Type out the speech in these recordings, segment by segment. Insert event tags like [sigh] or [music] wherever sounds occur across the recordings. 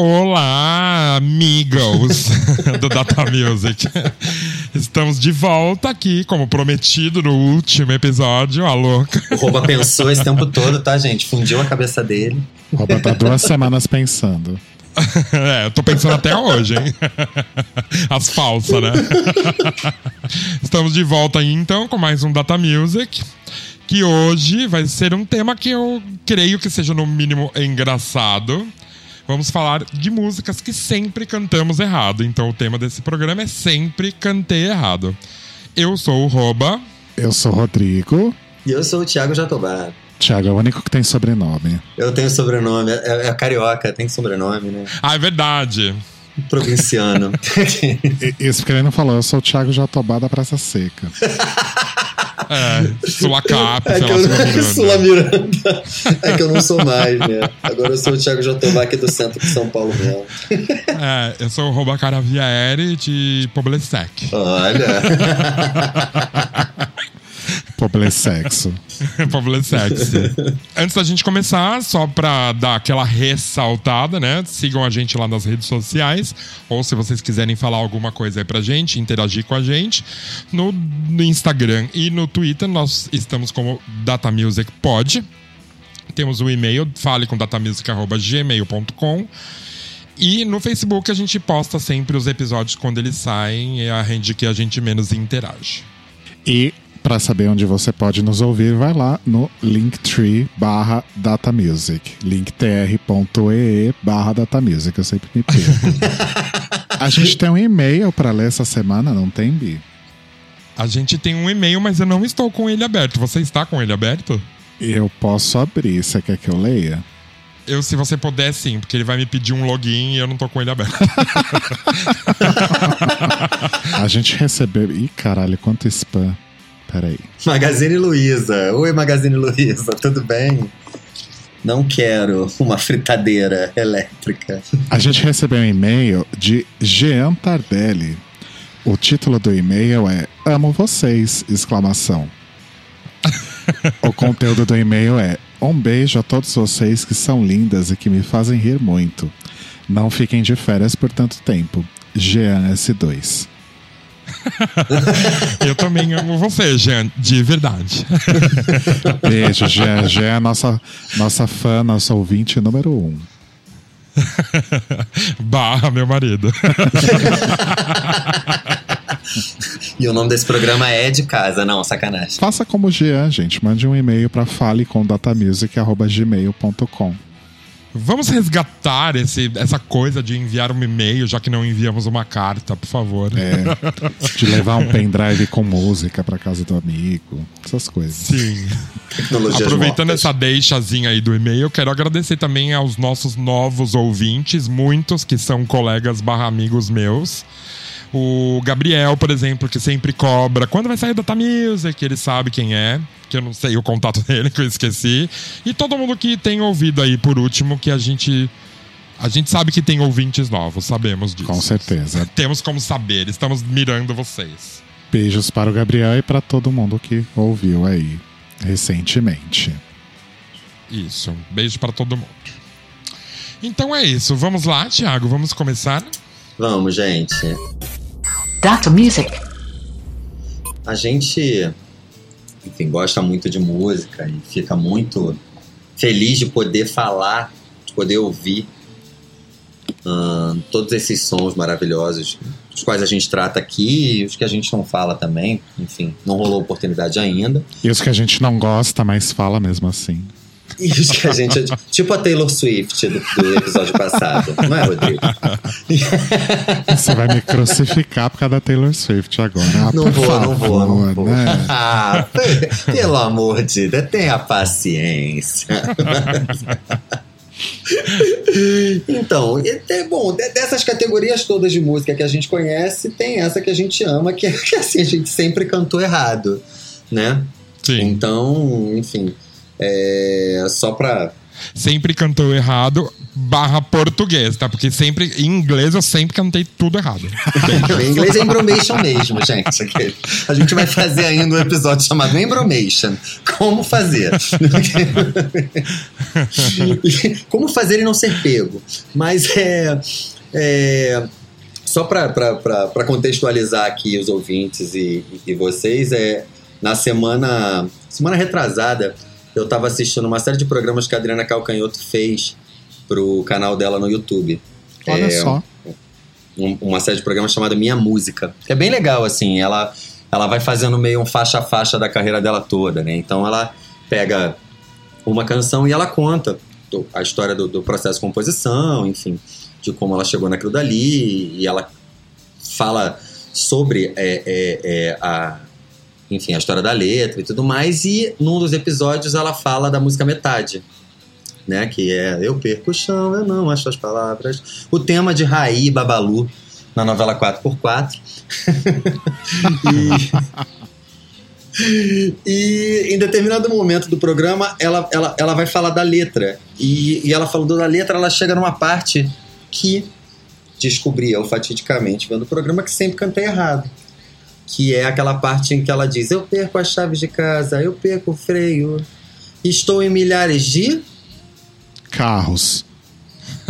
Olá, amigos [laughs] do Data Music. Estamos de volta aqui, como prometido no último episódio, a louca. O Rouba pensou esse tempo todo, tá, gente? Fundiu a cabeça dele. O Rouba tá duas semanas pensando. [laughs] é, eu tô pensando até hoje, hein? As falsas, né? Estamos de volta aí, então, com mais um Data Music. Que hoje vai ser um tema que eu creio que seja, no mínimo, engraçado vamos falar de músicas que sempre cantamos errado. Então o tema desse programa é sempre cantei errado. Eu sou o Roba. Eu sou o Rodrigo. E eu sou o Thiago Jatobá. Thiago é o único que tem sobrenome. Eu tenho sobrenome. É, é carioca, tem sobrenome, né? Ah, é verdade. Provinciano. [laughs] Isso porque ele não falou. Eu sou o Thiago Jatobá da Praça Seca. [laughs] É, Sulacap, é que eu, Miranda. Sula Miranda. É que eu não sou mais, né? Agora eu sou o Thiago Jatobá aqui do centro de São Paulo mesmo. É, eu sou o Roba Caravieri de Poblesec. Olha. [laughs] Poblessexo. [laughs] Poblessexo. Antes da gente começar, só pra dar aquela ressaltada, né? Sigam a gente lá nas redes sociais. Ou se vocês quiserem falar alguma coisa aí pra gente, interagir com a gente. No, no Instagram e no Twitter, nós estamos como Data Music Pod. Temos o e-mail, fale com datamusic.gmail.com. E no Facebook a gente posta sempre os episódios quando eles saem, é a rede que a gente menos interage. E para saber onde você pode nos ouvir, vai lá no linktree barra datamusic. linktr.ee barra datamusic. Eu sempre me perco. [laughs] a gente tem um e-mail para ler essa semana, não tem, Bi? A gente tem um e-mail, mas eu não estou com ele aberto. Você está com ele aberto? Eu posso abrir. Você quer que eu leia? Eu, se você puder, sim, porque ele vai me pedir um login e eu não tô com ele aberto. [laughs] a gente recebeu. Ih, caralho, quanto spam. Peraí. Magazine Luiza. Oi, Magazine Luiza, tudo bem? Não quero uma fritadeira elétrica. A gente recebeu um e-mail de Jean Tardelli. O título do e-mail é Amo vocês! exclamação. [laughs] o conteúdo do e-mail é Um beijo a todos vocês que são lindas e que me fazem rir muito. Não fiquem de férias por tanto tempo. Jean S2. [laughs] eu também amo você, Jean, de verdade. [laughs] Beijo, Jean. Jean é nossa, nossa fã, nosso ouvinte número um. [laughs] Barra, meu marido. e o nome desse programa é De Casa, não, sacanagem. Faça como Jean, gente. Mande um e-mail para falecomdatamusic.gmail.com Vamos resgatar esse, essa coisa de enviar um e-mail, já que não enviamos uma carta, por favor. É, de levar um pendrive com música para casa do amigo, essas coisas. Sim. Aproveitando mortas. essa deixazinha aí do e-mail, eu quero agradecer também aos nossos novos ouvintes, muitos que são colegas barra amigos meus. O Gabriel, por exemplo, que sempre cobra quando vai sair Data Music, ele sabe quem é, que eu não sei o contato [laughs] dele, que eu esqueci. E todo mundo que tem ouvido aí, por último, que a gente. A gente sabe que tem ouvintes novos, sabemos disso. Com certeza. Temos como saber, estamos mirando vocês. Beijos para o Gabriel e para todo mundo que ouviu aí recentemente. Isso, beijo para todo mundo. Então é isso, vamos lá, Thiago, vamos começar? Vamos, gente. Data Music. A gente, enfim, gosta muito de música e fica muito feliz de poder falar, de poder ouvir todos esses sons maravilhosos, os quais a gente trata aqui e os que a gente não fala também. Enfim, não rolou oportunidade ainda. E os que a gente não gosta, mas fala mesmo assim. [laughs] Isso que a gente. tipo a Taylor Swift do, do episódio passado, não é, Rodrigo? [laughs] Você vai me crucificar por causa da Taylor Swift agora. Ah, não, vou, favor, não vou, não vou, né? [laughs] Ah, pelo amor de Deus, tenha paciência. então, é bom, dessas categorias todas de música que a gente conhece, tem essa que a gente ama, que é que assim, a gente sempre cantou errado, né? Sim. Então, enfim. É, só pra. Sempre cantou errado, barra português, tá? Porque sempre, em inglês, eu sempre cantei tudo errado. [laughs] em inglês é embromation mesmo, gente. A gente vai fazer ainda um episódio chamado Embromation. Como fazer? [laughs] Como fazer e não ser pego. Mas é. é só para contextualizar aqui os ouvintes e, e, vocês, é, na semana, semana retrasada, eu estava assistindo uma série de programas que a Adriana Calcanhoto fez pro canal dela no YouTube. Olha é, só. Um, uma série de programas chamada Minha Música. É bem legal, assim. Ela, ela vai fazendo meio um faixa a faixa da carreira dela toda, né? Então ela pega uma canção e ela conta a história do, do processo de composição, enfim, de como ela chegou naquilo dali, e ela fala sobre é, é, é, a, enfim, a história da letra e tudo mais, e num dos episódios ela fala da música Metade, né? Que é Eu perco o chão, eu não acho as palavras. O tema de Raí Babalu na novela 4x4. [laughs] e, e em determinado momento do programa ela, ela, ela vai falar da letra. E, e ela falando da letra, ela chega numa parte que descobri eu fatidicamente vendo o programa que sempre cantei errado. Que é aquela parte em que ela diz: Eu perco as chaves de casa, eu perco o freio, estou em milhares de Carros.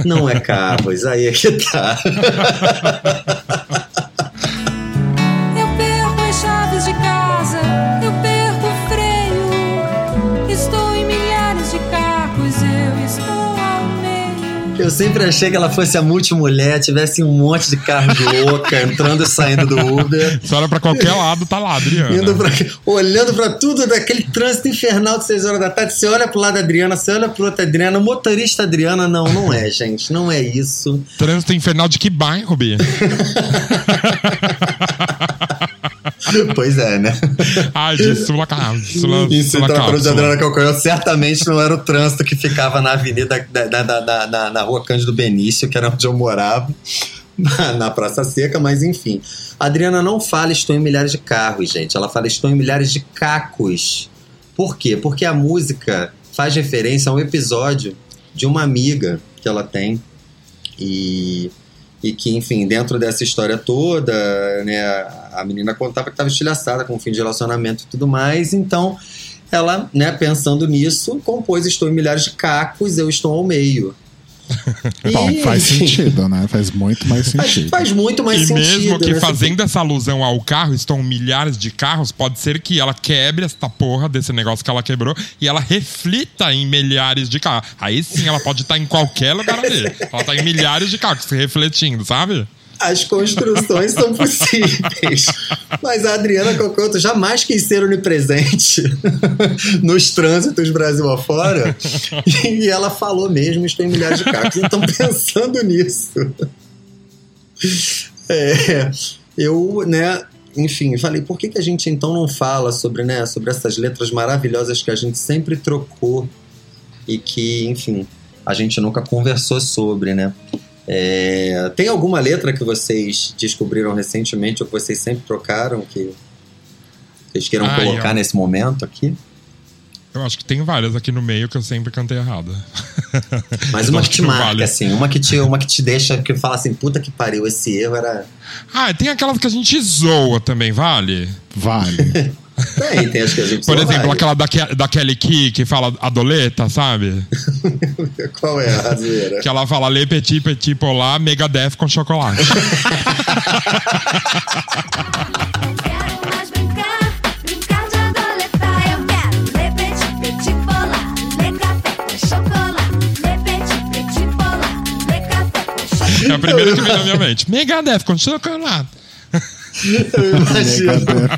Não é carros, aí é que tá. [laughs] Eu sempre achei que ela fosse a multimulher, tivesse um monte de carro louca entrando e saindo do Uber. [laughs] Você olha pra qualquer lado, tá lá, Adriana. Pra, olhando pra tudo daquele trânsito infernal de 6 horas da tarde. Você olha pro lado da Adriana, você olha pro outro Adriana. O motorista Adriana, não, não é, gente. Não é isso. Trânsito infernal de que bairro, Bia? [laughs] [laughs] Pois é, né? Ai, de Sula Sula, Isso, Sula então, a de Adriana certamente não era o trânsito que ficava na avenida, da, da, da, da, na rua Cândido Benício, que era onde eu morava, [laughs] na Praça Seca, mas enfim. A Adriana não fala estou em milhares de carros, gente. Ela fala estou em milhares de cacos. Por quê? Porque a música faz referência a um episódio de uma amiga que ela tem. E e que, enfim, dentro dessa história toda, né, a menina contava que estava estilhaçada com o fim de relacionamento e tudo mais, então ela, né, pensando nisso, compôs Estou em milhares de cacos, eu estou ao meio. [laughs] Bom, faz sentido, né? Faz muito mais sentido. Faz, faz muito mais e sentido. E mesmo que né? fazendo essa alusão ao carro, estão milhares de carros, pode ser que ela quebre essa porra desse negócio que ela quebrou e ela reflita em milhares de carros. Aí sim ela pode estar em qualquer lugar ali. Ela está em milhares de carros refletindo, sabe? As construções são possíveis. Mas a Adriana Cocoto jamais quis ser onipresente [laughs] nos trânsitos Brasil afora. E ela falou mesmo, estou em milhares de carros. Então, pensando nisso. É, eu, né, enfim, falei, por que, que a gente então não fala sobre, né, sobre essas letras maravilhosas que a gente sempre trocou e que, enfim, a gente nunca conversou sobre, né? É, tem alguma letra que vocês descobriram recentemente ou que vocês sempre trocaram que vocês queiram ah, colocar eu... nesse momento aqui? Eu acho que tem várias aqui no meio que eu sempre cantei errado. [laughs] Mas uma que te marca, vale. assim, uma que, te, uma que te deixa, que fala assim, puta que pariu, esse erro era. Ah, tem aquelas que a gente zoa também, vale? Vale. [laughs] Tem, tem as que a gente Por exemplo, aquela da, da Kelly Key que fala adoleta, sabe? [laughs] Qual é a razeira? Que ela fala Le Petit Petit Polar Megadeth com chocolate. [laughs] É a primeira que vem na minha mente. Megadeth com chocolate. [laughs] Eu imagino.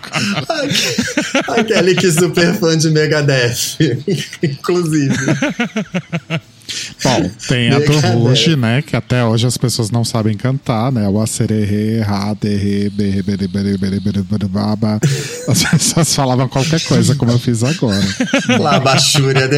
Aquele que é super fã de Megadeth. Inclusive. Bom, tem a do Ruge, né? Que até hoje as pessoas não sabem cantar, né? O acererê, raderê, baba. As pessoas falavam qualquer coisa, como eu fiz agora. Lá, Bachúria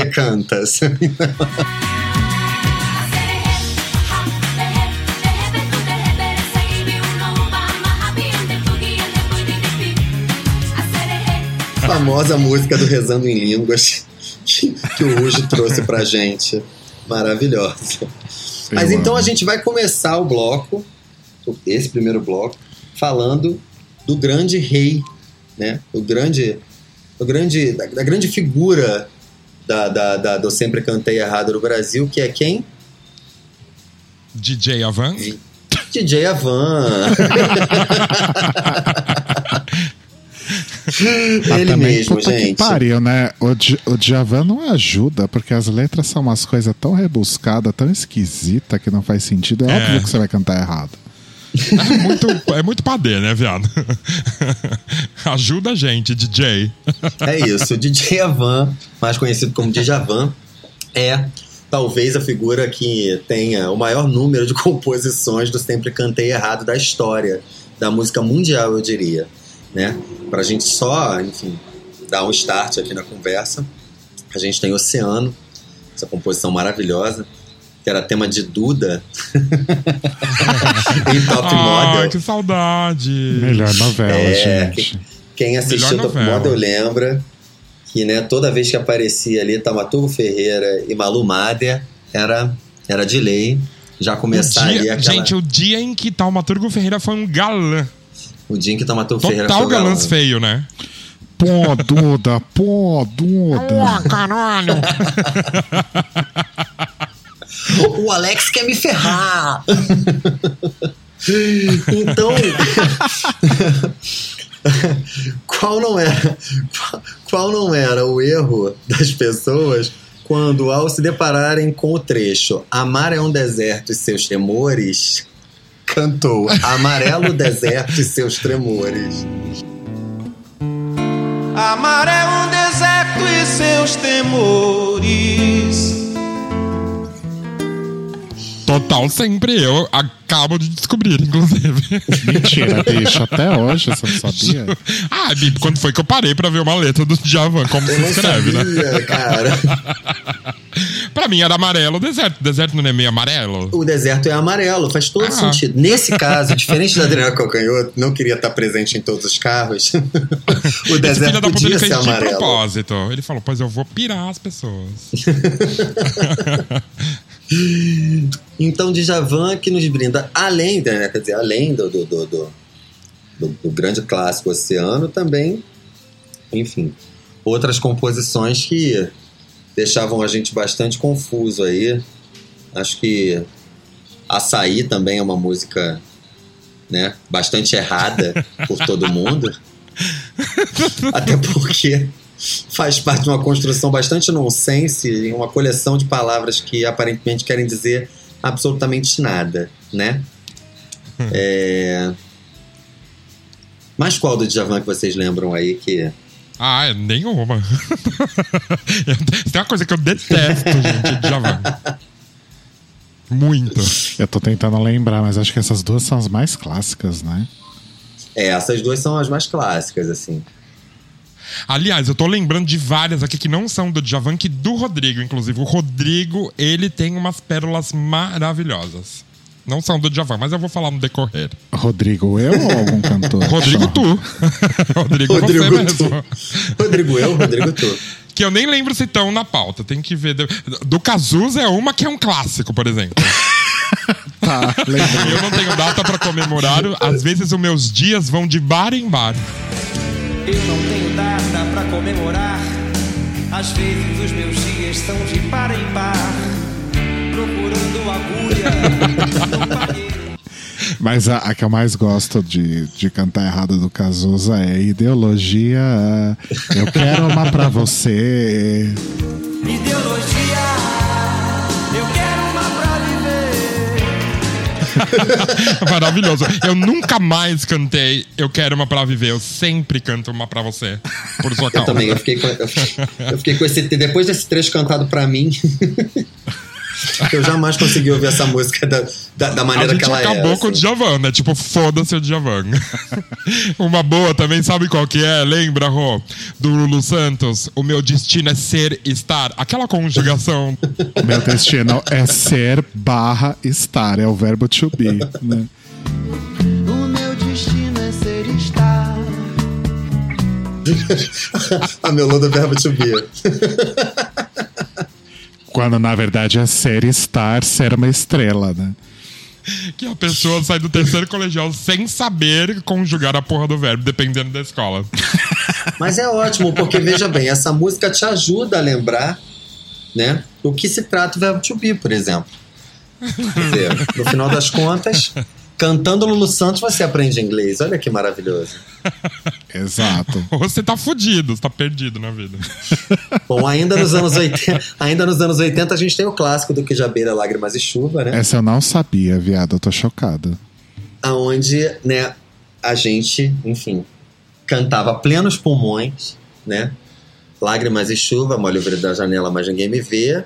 famosa música do Rezando em Línguas que, que o Ruge trouxe pra gente. Maravilhosa. Mas então a gente vai começar o bloco, esse primeiro bloco, falando do grande rei, né? O grande, o grande, da, da grande figura da, da, da- do Sempre Cantei Errado no Brasil, que é quem? DJ Avan. DJ Avan. [laughs] Mas Ele também, mesmo, puta gente. Que pariu, né? O, o Djavan não ajuda, porque as letras são umas coisas tão rebuscadas, tão esquisita que não faz sentido. É, É. óbvio que você vai cantar errado. É muito, é muito padê, né, viado? [laughs] Ajuda a gente, DJ. É isso, o DJ Avan, mais conhecido como Djavan, é talvez a figura que tenha o maior número de [laughs] composições do Sempre Cantei Errado da história da música mundial, eu diria. Né? Pra gente só, enfim, dar um start aqui na conversa, a gente tem Oceano, essa composição maravilhosa, que era tema de Duda [laughs] em Top Ai, Model. que saudade. Melhor novela, É, gente. Quem assistiu Top. Model lembra que né, toda vez que aparecia ali Tamatugo Ferreira e Malu Mader, era, era de lei já começar ali aquela... Gente, o dia em que Taumaturgo Ferreira foi um galã. O dia em que Tamatugo Ferreira Total galãs galã. feio, né? Pô, Duda, pô, Duda. caralho. O Alex quer me ferrar! então... qual não era qual não era o erro das pessoas quando ao se depararem com o trecho Amar é um deserto e seus temores cantou Amarelo deserto e seus tremores Amar um deserto e seus temores. Total sempre eu. Acabo de descobrir, inclusive. Mentira, bicho. Até hoje você não sabia? ah, Bibi, quando foi que eu parei pra ver uma letra do Djavan, como eu se escreve, né? sabia, cara Pra [laughs] mim era amarelo o deserto. O deserto não é meio amarelo? o deserto é amarelo faz todo Ah. sentido nesse [laughs] caso diferente da Adriana Calcanhoto não queria estar presente em todos os carros [laughs] o deserto da podia ser fez de amarelo propósito. Ele falou, pois eu vou pirar as pessoas. [laughs] Então, Djavan que nos brinda, além, né, quer dizer, além do, do, do, do- do grande clássico Oceano, também, enfim, outras composições que deixavam a gente bastante confuso aí. Acho que Açaí também é uma música né, bastante errada [laughs] por todo mundo. Até porque faz parte de uma construção bastante nonsense, em uma coleção de palavras que aparentemente querem dizer absolutamente nada, né? É... Mas qual do Djavan que vocês lembram aí que... Ah, é nenhuma. [laughs] Tem uma coisa que eu detesto, gente, de Djavan. Muito. Eu tô tentando lembrar, mas acho que essas duas são as mais clássicas, né? É, essas duas são as mais clássicas, assim. Aliás, eu tô lembrando de várias aqui que não são do Djavan, que do Rodrigo, inclusive. O Rodrigo, ele tem umas pérolas maravilhosas. Não são do Djavan, mas eu vou falar no decorrer. Rodrigo, eu ou algum cantor? Rodrigo, tu. Rodrigo, [laughs] Rodrigo, você tu. mesmo. Rodrigo eu, Rodrigo tu. [laughs] Que eu nem lembro se estão na pauta. Tem que ver. Do Cazuza é uma que é um clássico, por exemplo. [laughs] Tá, lembrei. Eu não tenho data pra comemorar. Às vezes os meus dias vão de bar em bar. Eu não tenho data pra comemorar. Às vezes os meus dias são de par em par. [laughs] Mas a, a que eu mais gosto de, de cantar errado do Cazuza é Ideologia. Eu quero uma pra você. Ideologia. Eu quero uma pra viver. [laughs] Maravilhoso. Eu nunca mais cantei Eu Quero Uma Pra Viver. Eu sempre canto uma pra você. Por sua Eu causa. também, eu fiquei com, eu, eu fiquei com esse... Depois desse trecho cantado pra mim... [laughs] eu jamais consegui ouvir essa música da, da, da A maneira gente que ela acabou é. com o assim. Djavan, né? Tipo, foda-se o Djavan. [laughs] Uma boa também, sabe qual que é? Lembra, Rô? Do Lulu Santos? O meu destino é ser estar. Aquela conjugação. Meu destino é ser barra estar. É o verbo to be. Né? O meu destino é ser estar. [laughs] A melô do verbo to be. Quando na verdade é ser estar, ser uma estrela, né? Que a pessoa sai do terceiro colegial sem saber conjugar a porra do verbo, dependendo da escola. [laughs] Mas é ótimo, porque veja bem, essa música te ajuda a lembrar, né, do que se trata o verbo to be, por exemplo. Quer dizer, no final das contas, cantando Lulu Santos você aprende inglês. Olha que maravilhoso. [laughs] Exato. Ou você tá fudido, você tá perdido na vida. [laughs] Bom, ainda nos anos 80, ainda nos anos 80 a gente tem o clássico do que já beira lágrimas e chuva, né? Essa eu não sabia, viado. Eu tô chocado. Aonde, né, a gente, enfim, cantava plenos pulmões, né? Lágrimas e chuva, molho o vidro da janela, mas ninguém me vê.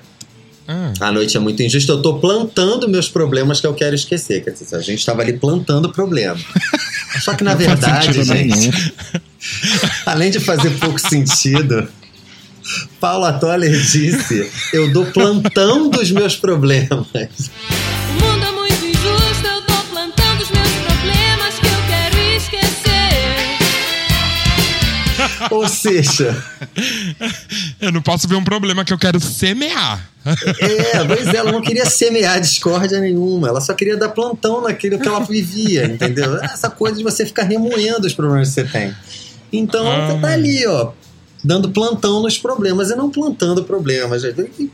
Ah, A noite é muito injusta, eu tô plantando meus problemas que eu quero esquecer. Quer dizer, a gente tava ali plantando problema. [laughs] Só que na Não verdade, gente, [laughs] além de fazer pouco sentido, Paula Toller disse: Eu dou plantão dos meus problemas. O mundo é muito injusto, eu tô plantando os meus problemas que eu quero esquecer. Ou seja, [laughs] eu não posso ver um problema que eu quero semear. é, pois é, ela não queria semear discórdia nenhuma, ela só queria dar plantão naquilo que ela vivia, entendeu? Essa coisa de você ficar remoendo os problemas que você tem. Então, Ah. você tá ali, ó, dando plantão nos problemas e não plantando problemas.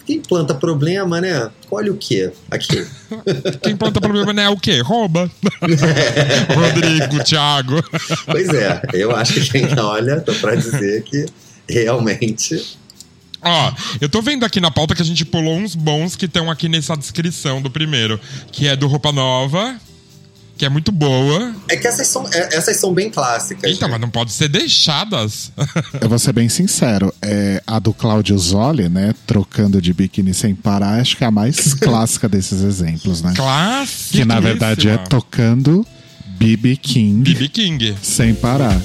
Quem- planta problema, né? Colhe o quê? Aqui. Quem planta problema né, é o quê? Rouba. [laughs] Rodrigo, Thiago. Pois é, eu acho que quem olha, tô pra dizer que realmente. Ó, eu tô vendo aqui na pauta que a gente pulou uns bons que estão aqui nessa descrição do primeiro, que é do Roupa Nova, que é muito boa. É que essas são, é- essas são bem clássicas. Então, né? mas não pode ser deixadas. [laughs] Eu vou ser bem sincero, é, a do Claudio Zoli, né, trocando de biquíni sem parar, acho que é a mais [laughs] clássica desses exemplos, né? Clássica. Que na verdade é tocando BB King BB King. sem parar.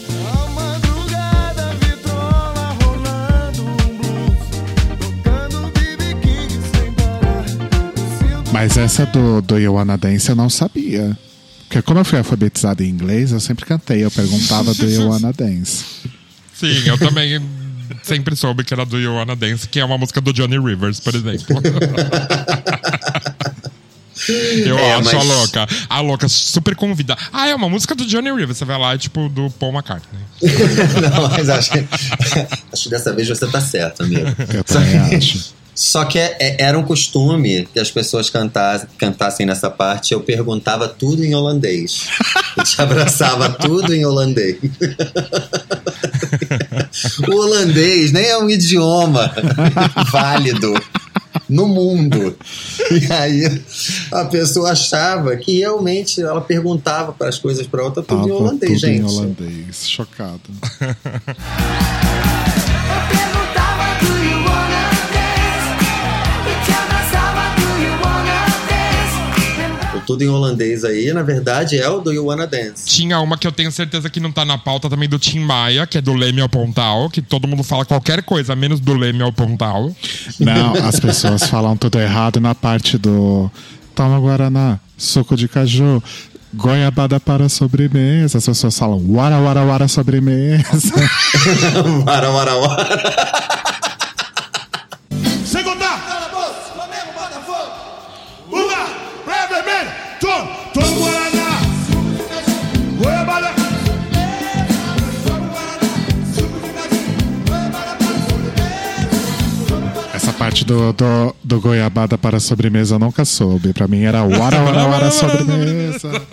Mas essa do, do You Wanna Dance eu não sabia. Porque como eu fui alfabetizado em inglês, eu sempre cantei, eu perguntava do You Wanna Dance. Sim, eu também sempre soube que era do You Wanna Dance, que é uma música do Johnny Rivers, por exemplo. [laughs] Eu É, acho a mas- louca. A louca super convida. Ah, é uma música do Johnny Rivers. Você vai lá, é tipo, do Paul McCartney. [laughs] Não, mas acho que, [laughs] acho que dessa vez você tá certo, amigo. Eu também acho. Só que é- é- era um costume que as pessoas cantassem, cantassem nessa parte. Eu perguntava tudo em holandês. Eu te abraçava tudo em holandês. O holandês nem é um idioma válido no mundo. E aí a pessoa achava que realmente ela perguntava para as coisas para outra tudo em holandês, tudo gente. em holandês. Chocado. [laughs] tudo em holandês aí, na verdade, é o do You Wanna Dance. Tinha uma que eu tenho certeza que não tá na pauta também do Tim Maia, que é do Leme ao Pontal, que todo mundo fala qualquer coisa, menos do Leme ao Pontal. Não, as [laughs] pessoas falam tudo errado na parte do toma Guaraná, suco de caju, goiabada para sobremesa. As pessoas falam wara, wara, wara sobremesa. [laughs] Wara, wara, wara. Parte do, do, do goiabada para sobremesa eu nunca soube. Pra mim era wara, wara, wara sobremesa. [laughs]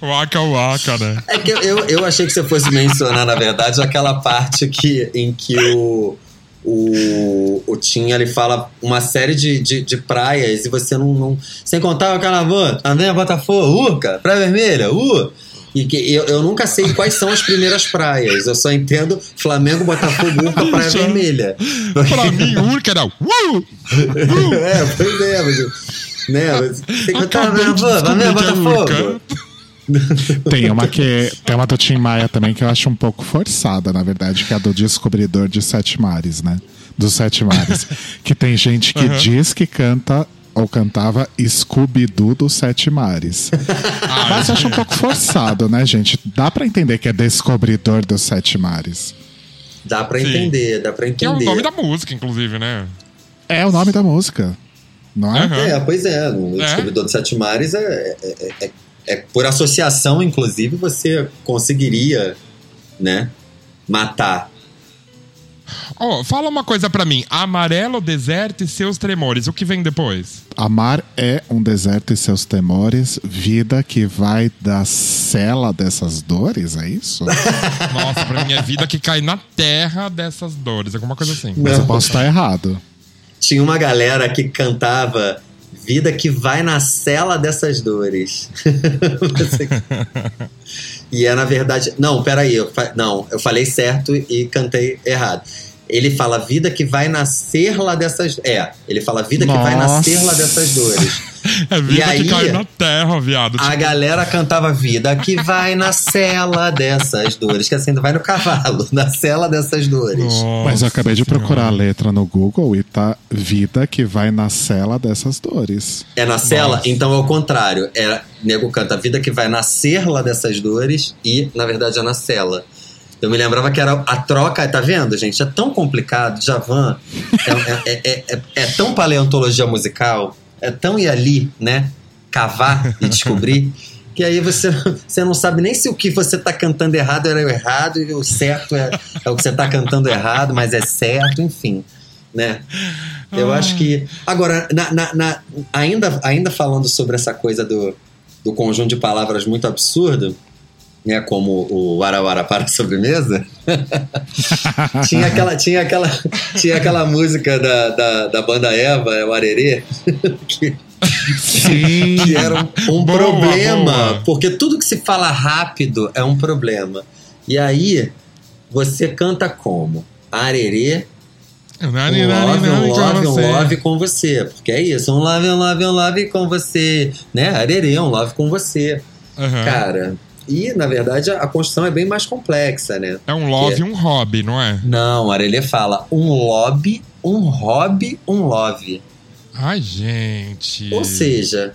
Waka waka, né? É que eu, eu, eu achei que você fosse mencionar, na verdade, aquela parte que, em que o, o, o Tim ele fala uma série de, de, de praias e você não. não sem contar aquela voz, André Botafogo, Urca, Praia Vermelha, uh! E que eu, eu nunca sei quais são as primeiras praias. Eu só entendo Flamengo, Botafogo, Urca, Praia. Vermelha. Pra mim, Urca era. Uh! [laughs] é, pois é, mas. Né, mas tem que contar, Acabei de Flamengo, é Botafogo. Urca. Tem uma que tem uma do Tim Maia também que eu acho um pouco forçada, na verdade, que é a do Descobridor de Sete Mares, né? Dos Sete Mares. [laughs] que tem gente que diz que canta ou cantava Scooby-Doo dos Sete Mares. [laughs] Mas eu acho um pouco forçado, né, gente? Dá pra entender que é Descobridor dos Sete Mares. Dá pra Sim. entender, dá pra Que é o entender. nome da música, inclusive, né? É o nome da música. Não é? Aham. É, pois é. No É? Descobridor dos Sete Mares é, é, é- é- é por associação, inclusive, você conseguiria, né, matar. Ó, fala uma coisa pra mim. Amarelo, deserto e seus tremores. O que vem depois? Amar é um deserto e seus temores, vida que vai da cela dessas dores, é isso? [laughs] Nossa, pra mim é vida que cai na terra dessas dores. Alguma coisa assim. Mas eu posso estar errado. Tinha uma galera que cantava Vida que vai na cela dessas dores. [laughs] E é na verdade. Não, peraí. Eu fa... Não, eu falei certo e cantei errado. Ele fala vida que vai nascer lá dessas. É, ele fala vida que vai Nossa. nascer lá dessas dores. [laughs] É vida aí- que cai na terra, viado. A Tipo, galera cantava vida que vai na cela dessas dores. Que assim, vai no cavalo, [laughs] na cela dessas dores. nossa Mas eu acabei de Senhora. procurar a letra no Google e tá vida que vai na cela dessas dores. É na cela? Nossa. Então é o contrário. É, nego canta vida que vai nascer lá dessas dores e, na verdade, é na cela. Eu me lembrava que era a troca, tá vendo, gente? É tão complicado. Javan é, é, é, é, é tão paleontologia musical, é tão ir ali, né? Cavar e descobrir, que aí você, você não sabe nem se o que você tá cantando errado era o errado e o certo é, é o que você tá cantando errado, mas é certo, enfim, né? Eu acho que. Agora, na- na- na- ainda, ainda falando sobre essa coisa do, do conjunto de palavras muito absurdo, né? Como o Arawara para a sobremesa, [laughs] tinha, aquela, tinha, aquela, tinha aquela música da, da, da banda Eva, é o Arerê, [laughs] que, Sim. que era um, um Boa, problema. boa. Porque tudo que se fala rápido é um problema. E aí, você canta como? Arerê um Nani, love, um love, um love com você. Porque é isso, um love, um love, um love com você. Né? Arerê, um love com você. Aham. Cara, e na verdade a, construção é bem mais complexa, né? É um love e um hobby, não é? Não, Arelê fala um lobby, um hobby, um love. Ai, gente. Ou seja,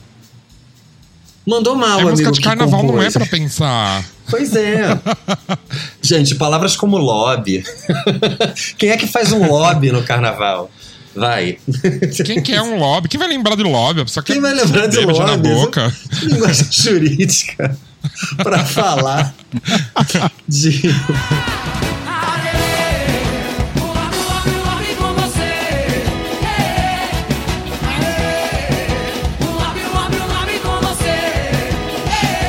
mandou mal, é amigo. música de carnaval, não é pra pensar. Pois é. [laughs] Gente, palavras como lobby. [laughs] Quem é que faz um lobby no carnaval? Vai. Quem quer um lobby? Quem vai lembrar de lobby? Quem vai lembrar de beijar na lobby? boca. Linguagem jurídica [laughs] pra falar de.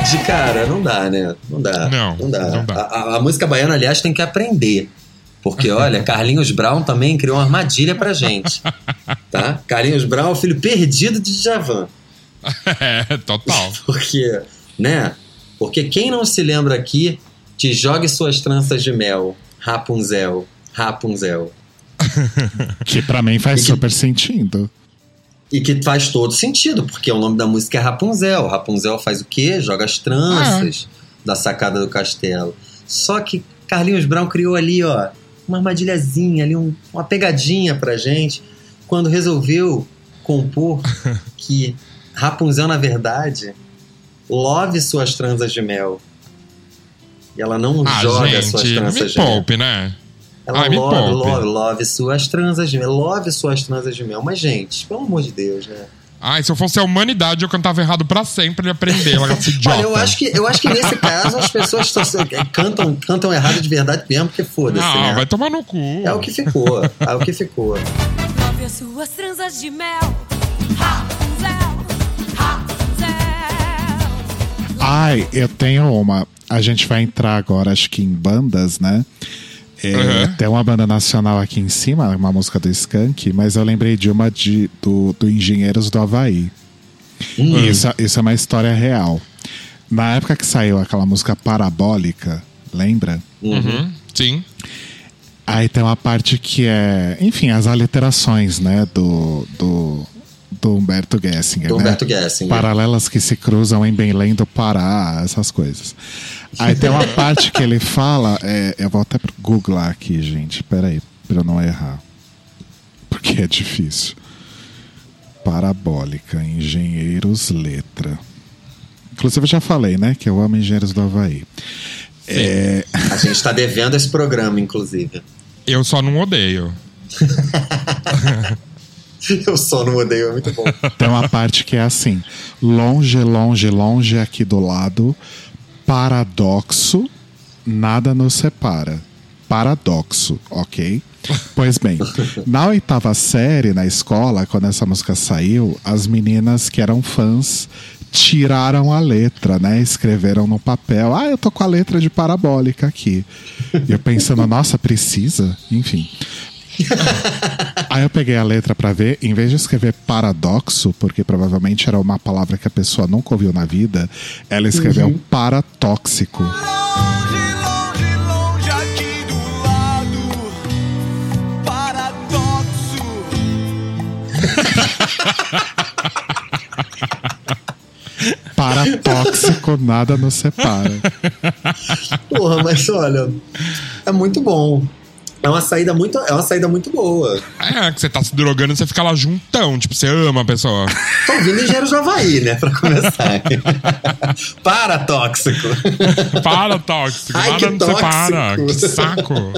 De cara, não dá, né? Não dá. Não, dá. não dá. A, a- música baiana, aliás, tem que aprender. Porque, [laughs] olha, Carlinhos Brown também criou uma armadilha pra gente. Tá? Carlinhos Brown é o filho perdido de Djavan. [laughs] É, total. Porque, né? Porque quem não se lembra aqui, te jogue suas tranças de mel. Rapunzel, Rapunzel. [laughs] Que pra mim faz E que- super sentido. E que faz todo sentido, porque o nome da música é Rapunzel. Rapunzel faz o quê? Joga as tranças da sacada do castelo. Só que Carlinhos Brown criou ali, ó, uma armadilhazinha, ali, um- uma pegadinha pra gente, quando resolveu compor [laughs] que Rapunzel, na verdade, love suas tranças de mel. E ela não Ah, joga suas gente, me tranças de mel. poupe, né? Ela Ai, me love, love, love suas tranças de mel. Love suas tranças de mel. Mas, gente, pelo amor de Deus, né? Ai, se eu fosse a humanidade, eu cantava errado pra sempre e aprender. Ela se idiota. [laughs] Olha, eu acho, que, eu acho que nesse caso as pessoas só se- cantam, cantam errado de verdade mesmo, porque foda-se, Não, né? vai tomar no cu. É o que ficou, é o que ficou. Love as suas tranças de mel. Ai, eu tenho uma. A gente vai entrar agora, acho que em bandas, né? É, Uhum. Tem uma banda nacional aqui em cima, uma música do Skank, mas eu lembrei de uma de, do, do Engenheiros do Havaí. Isso, isso é uma história real. Na época que saiu aquela música Parabólica, lembra? Uhum. Sim. Aí tem uma parte que é, enfim, as aliterações, né, do, do, do Humberto Gessinger. Do né? Humberto Gessinger. Paralelas que se cruzam em Belém do Pará, essas coisas. Aí tem uma parte que ele fala, é, eu vou até googlar aqui, gente, peraí, pra eu não errar. Porque é difícil. Parabólica, Engenheiros Letra. Inclusive eu já falei, né, que eu amo Engenheiros do Havaí. É, A gente tá devendo esse programa, inclusive. Eu só não odeio. [laughs] [laughs] Eu só não odeio, é muito bom. Tem uma parte que é assim: longe, longe, longe aqui do lado, paradoxo, nada nos separa. Paradoxo, ok? Pois bem, na oitava série na escola, quando essa música saiu, as meninas que eram fãs tiraram a letra, né? Escreveram no papel. Ah, eu tô com a letra de parabólica aqui. E eu pensando, nossa, precisa? Enfim. [laughs] Aí eu peguei a letra pra ver, em vez de escrever paradoxo, porque provavelmente era uma palavra que a pessoa nunca ouviu na vida, ela escreveu paratóxico. Longe, longe, longe aqui do lado. Paradoxo. [laughs] Paratóxico, nada nos separa. Porra, mas olha, é muito bom. É uma saída muito, é uma saída muito boa. É, que você tá se drogando, você fica lá juntão. Tipo, você ama a pessoa. Tô ouvindo Engenheiros do Havaí, né? Pra começar. [laughs] Paratóxico. Para, tóxico. Ai, Nada que não separa. Que tóxico. saco.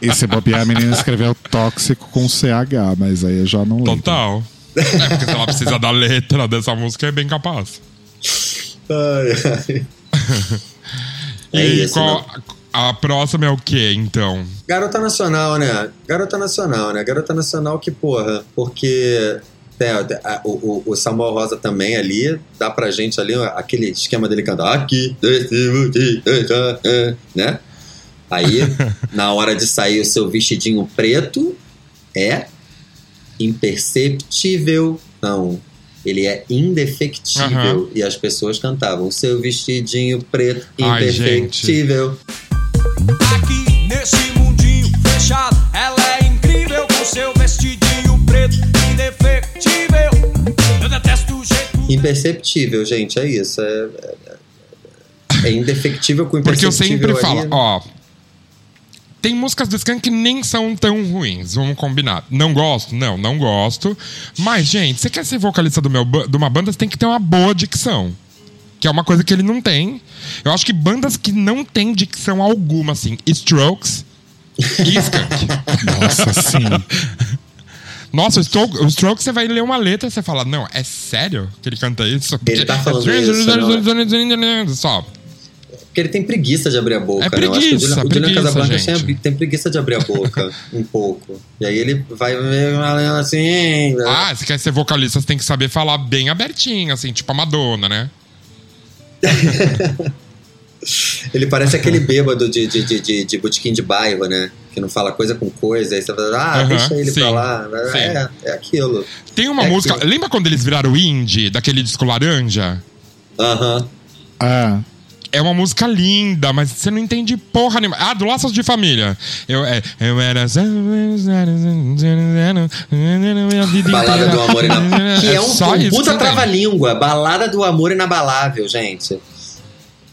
E se bobear, a menina escreveu tóxico com CH, mas aí eu já não lembro. Total. É, porque se ela precisa da letra dessa música, é bem capaz. Ai, ai. [laughs] É e isso, qual, né? A próxima é o quê, então? Garota Nacional, né? Garota Nacional, né? Garota Nacional que, porra, porque é, o, o- o Samuel Rosa também ali, dá pra gente ali aquele esquema dele cantando aqui, decimo de deixar, é", né? Aí, [laughs] na hora de sair o seu vestidinho preto, é imperceptível. Não, ele é indefectível. Aham. E as pessoas cantavam, o seu vestidinho preto, Ai, imperceptível. Aqui nesse mundinho fechado, ela é incrível com seu vestidinho preto, indefectível. Eu detesto o jeito. Imperceptível, gente, é isso. É, é, é indefectível com Porque eu imperceptível. sempre falo, ali. ó. Tem músicas do Skank que nem são tão ruins, vamos combinar. Não gosto? Não, não gosto. Mas, gente, você quer ser vocalista do meu, de uma banda, você tem que ter uma boa dicção. Que é uma coisa que ele não tem. Eu acho que bandas que não têm dicção alguma, assim, Strokes e Skank. [laughs] Nossa, sim. Nossa, o Strokes, o Strokes, você vai ler uma letra e você fala, não, é sério que ele canta isso? Ele tá falando isso, Só. Porque ele tem preguiça de abrir a boca, É né? Eu acho que o preguiça, Julian, preguiça, Casablanca gente. tem, tem preguiça de abrir a boca [laughs] um pouco. E aí ele vai falando assim. né? Ah, se quer ser vocalista, você tem que saber falar bem abertinho, assim, tipo a Madonna, né? [laughs] Ele parece aquele bêbado de, de, de, de, de botequim de bairro, né? Que não fala coisa com coisa. Aí você fala, ah, Aham, deixa ele sim, pra lá. É, é aquilo. Tem uma É música. aquilo. Lembra quando eles viraram indie, daquele disco laranja? Aham. Ah, É uma música linda, mas você não entende porra nenhuma. Ah, do Laços de Família. Eu, é, eu era. Balada do Amor Inabalável. Que é um, um puta trava-língua. Balada do Amor Inabalável, gente.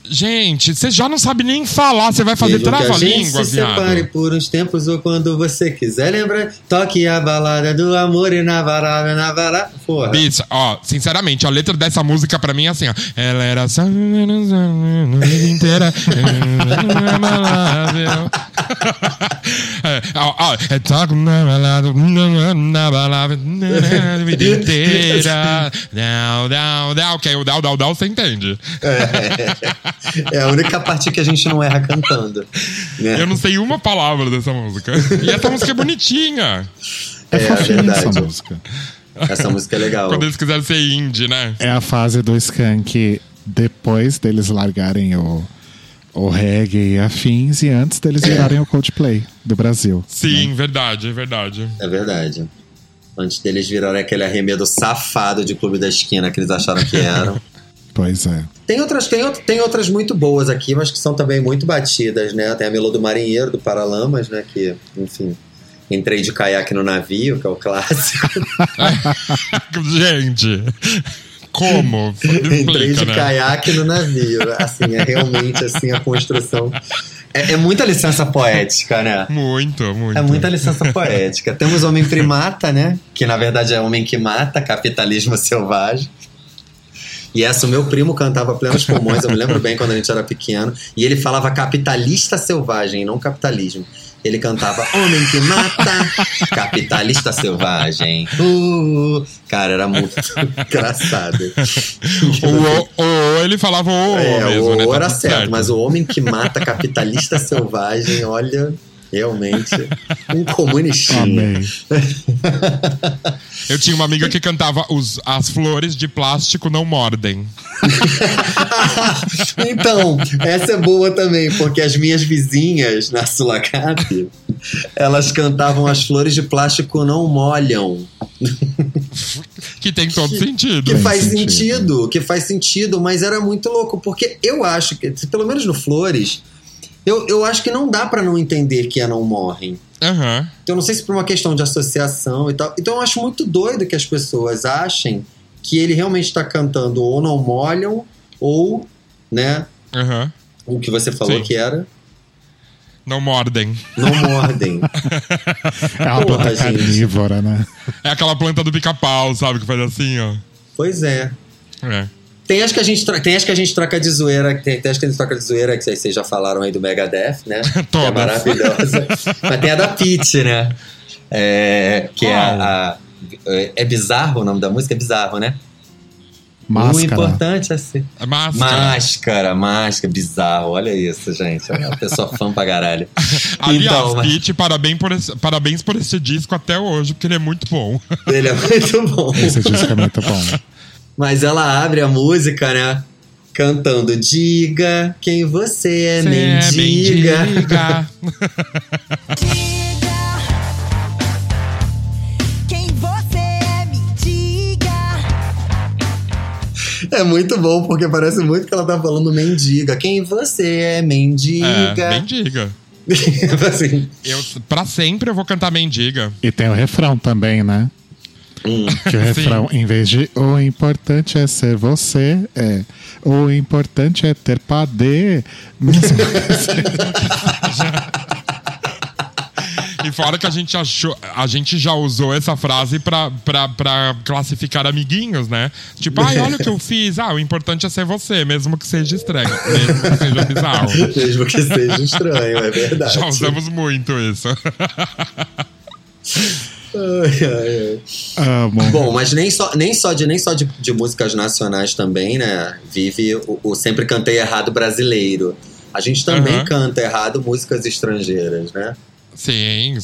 Gente, você já não sabe nem falar, você vai fazer trava-língua, se separe viado. por uns tempos ou quando você quiser lembrar. Toque a balada do amor inabalável, inabalável. Porra. Bicho, ó, sinceramente, a letra dessa música pra mim é assim, ó. Ela era inteira. [laughs] é, é toco na balada, na balada, a vida inteira. Down, down, down. Que aí o down, down, down você entende. É a única parte que a gente não erra cantando. Né? Eu não sei uma palavra dessa música. E essa música é bonitinha. é, É, fofinha verdade. essa música. Essa música é legal. Quando eles quiserem ser indie, né? É a fase do Skank depois deles largarem o, o reggae e afins e antes deles virarem o Coldplay do Brasil. Sim, verdade, verdade. É verdade. Antes deles virarem aquele arremedo safado de Clube da Esquina que eles acharam que eram. [laughs] Pois é. Tem outras, tem, tem outras muito boas aqui, mas que são também muito batidas, né? Tem a Melô do Marinheiro, do Paralamas, né? Que, enfim, entrei de caiaque no navio, que é o clássico. [laughs] Gente, como? [laughs] entrei Explica, de né? caiaque no navio. Assim, é realmente assim a construção. É, é muita licença poética, né? Muito, muito. É muita licença poética. Temos Homem Primata, né? Que na verdade é Homem que Mata, Capitalismo Selvagem. E essa o meu primo cantava plenos pulmões, eu me lembro bem quando a gente era pequeno. E ele falava capitalista selvagem, não capitalismo. Ele cantava Homem que mata, [laughs] capitalista selvagem. Uh, cara, era muito [laughs] engraçado. O, o, o, ele falava o, É, mesmo, o né? Tá era certo, mas o homem que mata capitalista selvagem, olha, realmente um comunistinha. Amém. Eu tinha uma amiga que cantava os, as flores de plástico não mordem. [laughs] então, essa é boa também, porque as minhas vizinhas na Sulacap, elas cantavam as flores de plástico não molham. Que tem todo sentido. Que faz sentido. sentido, que faz sentido, mas era muito louco, porque eu acho que, pelo menos no Flores, eu, eu acho que não dá pra não entender que é não morrem. Aham. Então, eu não sei se por uma questão de associação e tal. Então, eu acho muito doido que as pessoas achem que ele realmente está cantando ou não molham, ou, né, Aham. o que você falou Sim. que era, Não mordem. não mordem. [laughs] É uma Porra, planta gente. carnívora, né? É aquela planta do pica-pau, sabe? Que faz assim, ó. pois é. É. Tem as que a gente, tra- tem as que a gente troca de zoeira, tem, tem as que a gente troca de zoeira, que vocês já falaram aí do Megadeth, né? [laughs] Que é maravilhosa. Mas tem a da Peach, né? É, que é a, a- É bizarro o nome da música? É bizarro, né? O Máscara. importante é ser. É Máscara. Máscara, máscara, bizarro. Olha isso, gente. Uma pessoa fã pra caralho. [laughs] Aliás, Então, mas- Pete, parabéns por, esse, parabéns por esse disco até hoje, porque ele é muito bom. Ele é muito bom. Esse disco é muito bom. [laughs] Mas ela abre a música, né? Cantando Diga quem você é, Cê mendiga. mendiga. Quem você é, me diga. É muito bom, porque parece muito que ela tá falando mendiga. Quem você é, É, mendiga. mendiga. [laughs] assim, Eu, pra sempre eu vou cantar mendiga. E tem o refrão também, né? Hum. Que o refrão, em vez de o importante é ser você, é o importante é ter padê. [laughs] E fora que a gente achou, a gente já usou essa frase pra, pra, pra classificar amiguinhos, né? Tipo, ai, olha o que eu fiz. Ah, o importante é ser você, mesmo que seja estranho, mesmo que seja bizarro. [laughs] Mesmo que seja estranho, é verdade. Já usamos muito isso. [laughs] Ai, ai, ai. amo. Bom, mas nem só, nem só, de, nem só de, de músicas nacionais também, né? Vive o, o Sempre Cantei Errado brasileiro. A gente também canta errado músicas estrangeiras, né? Sim.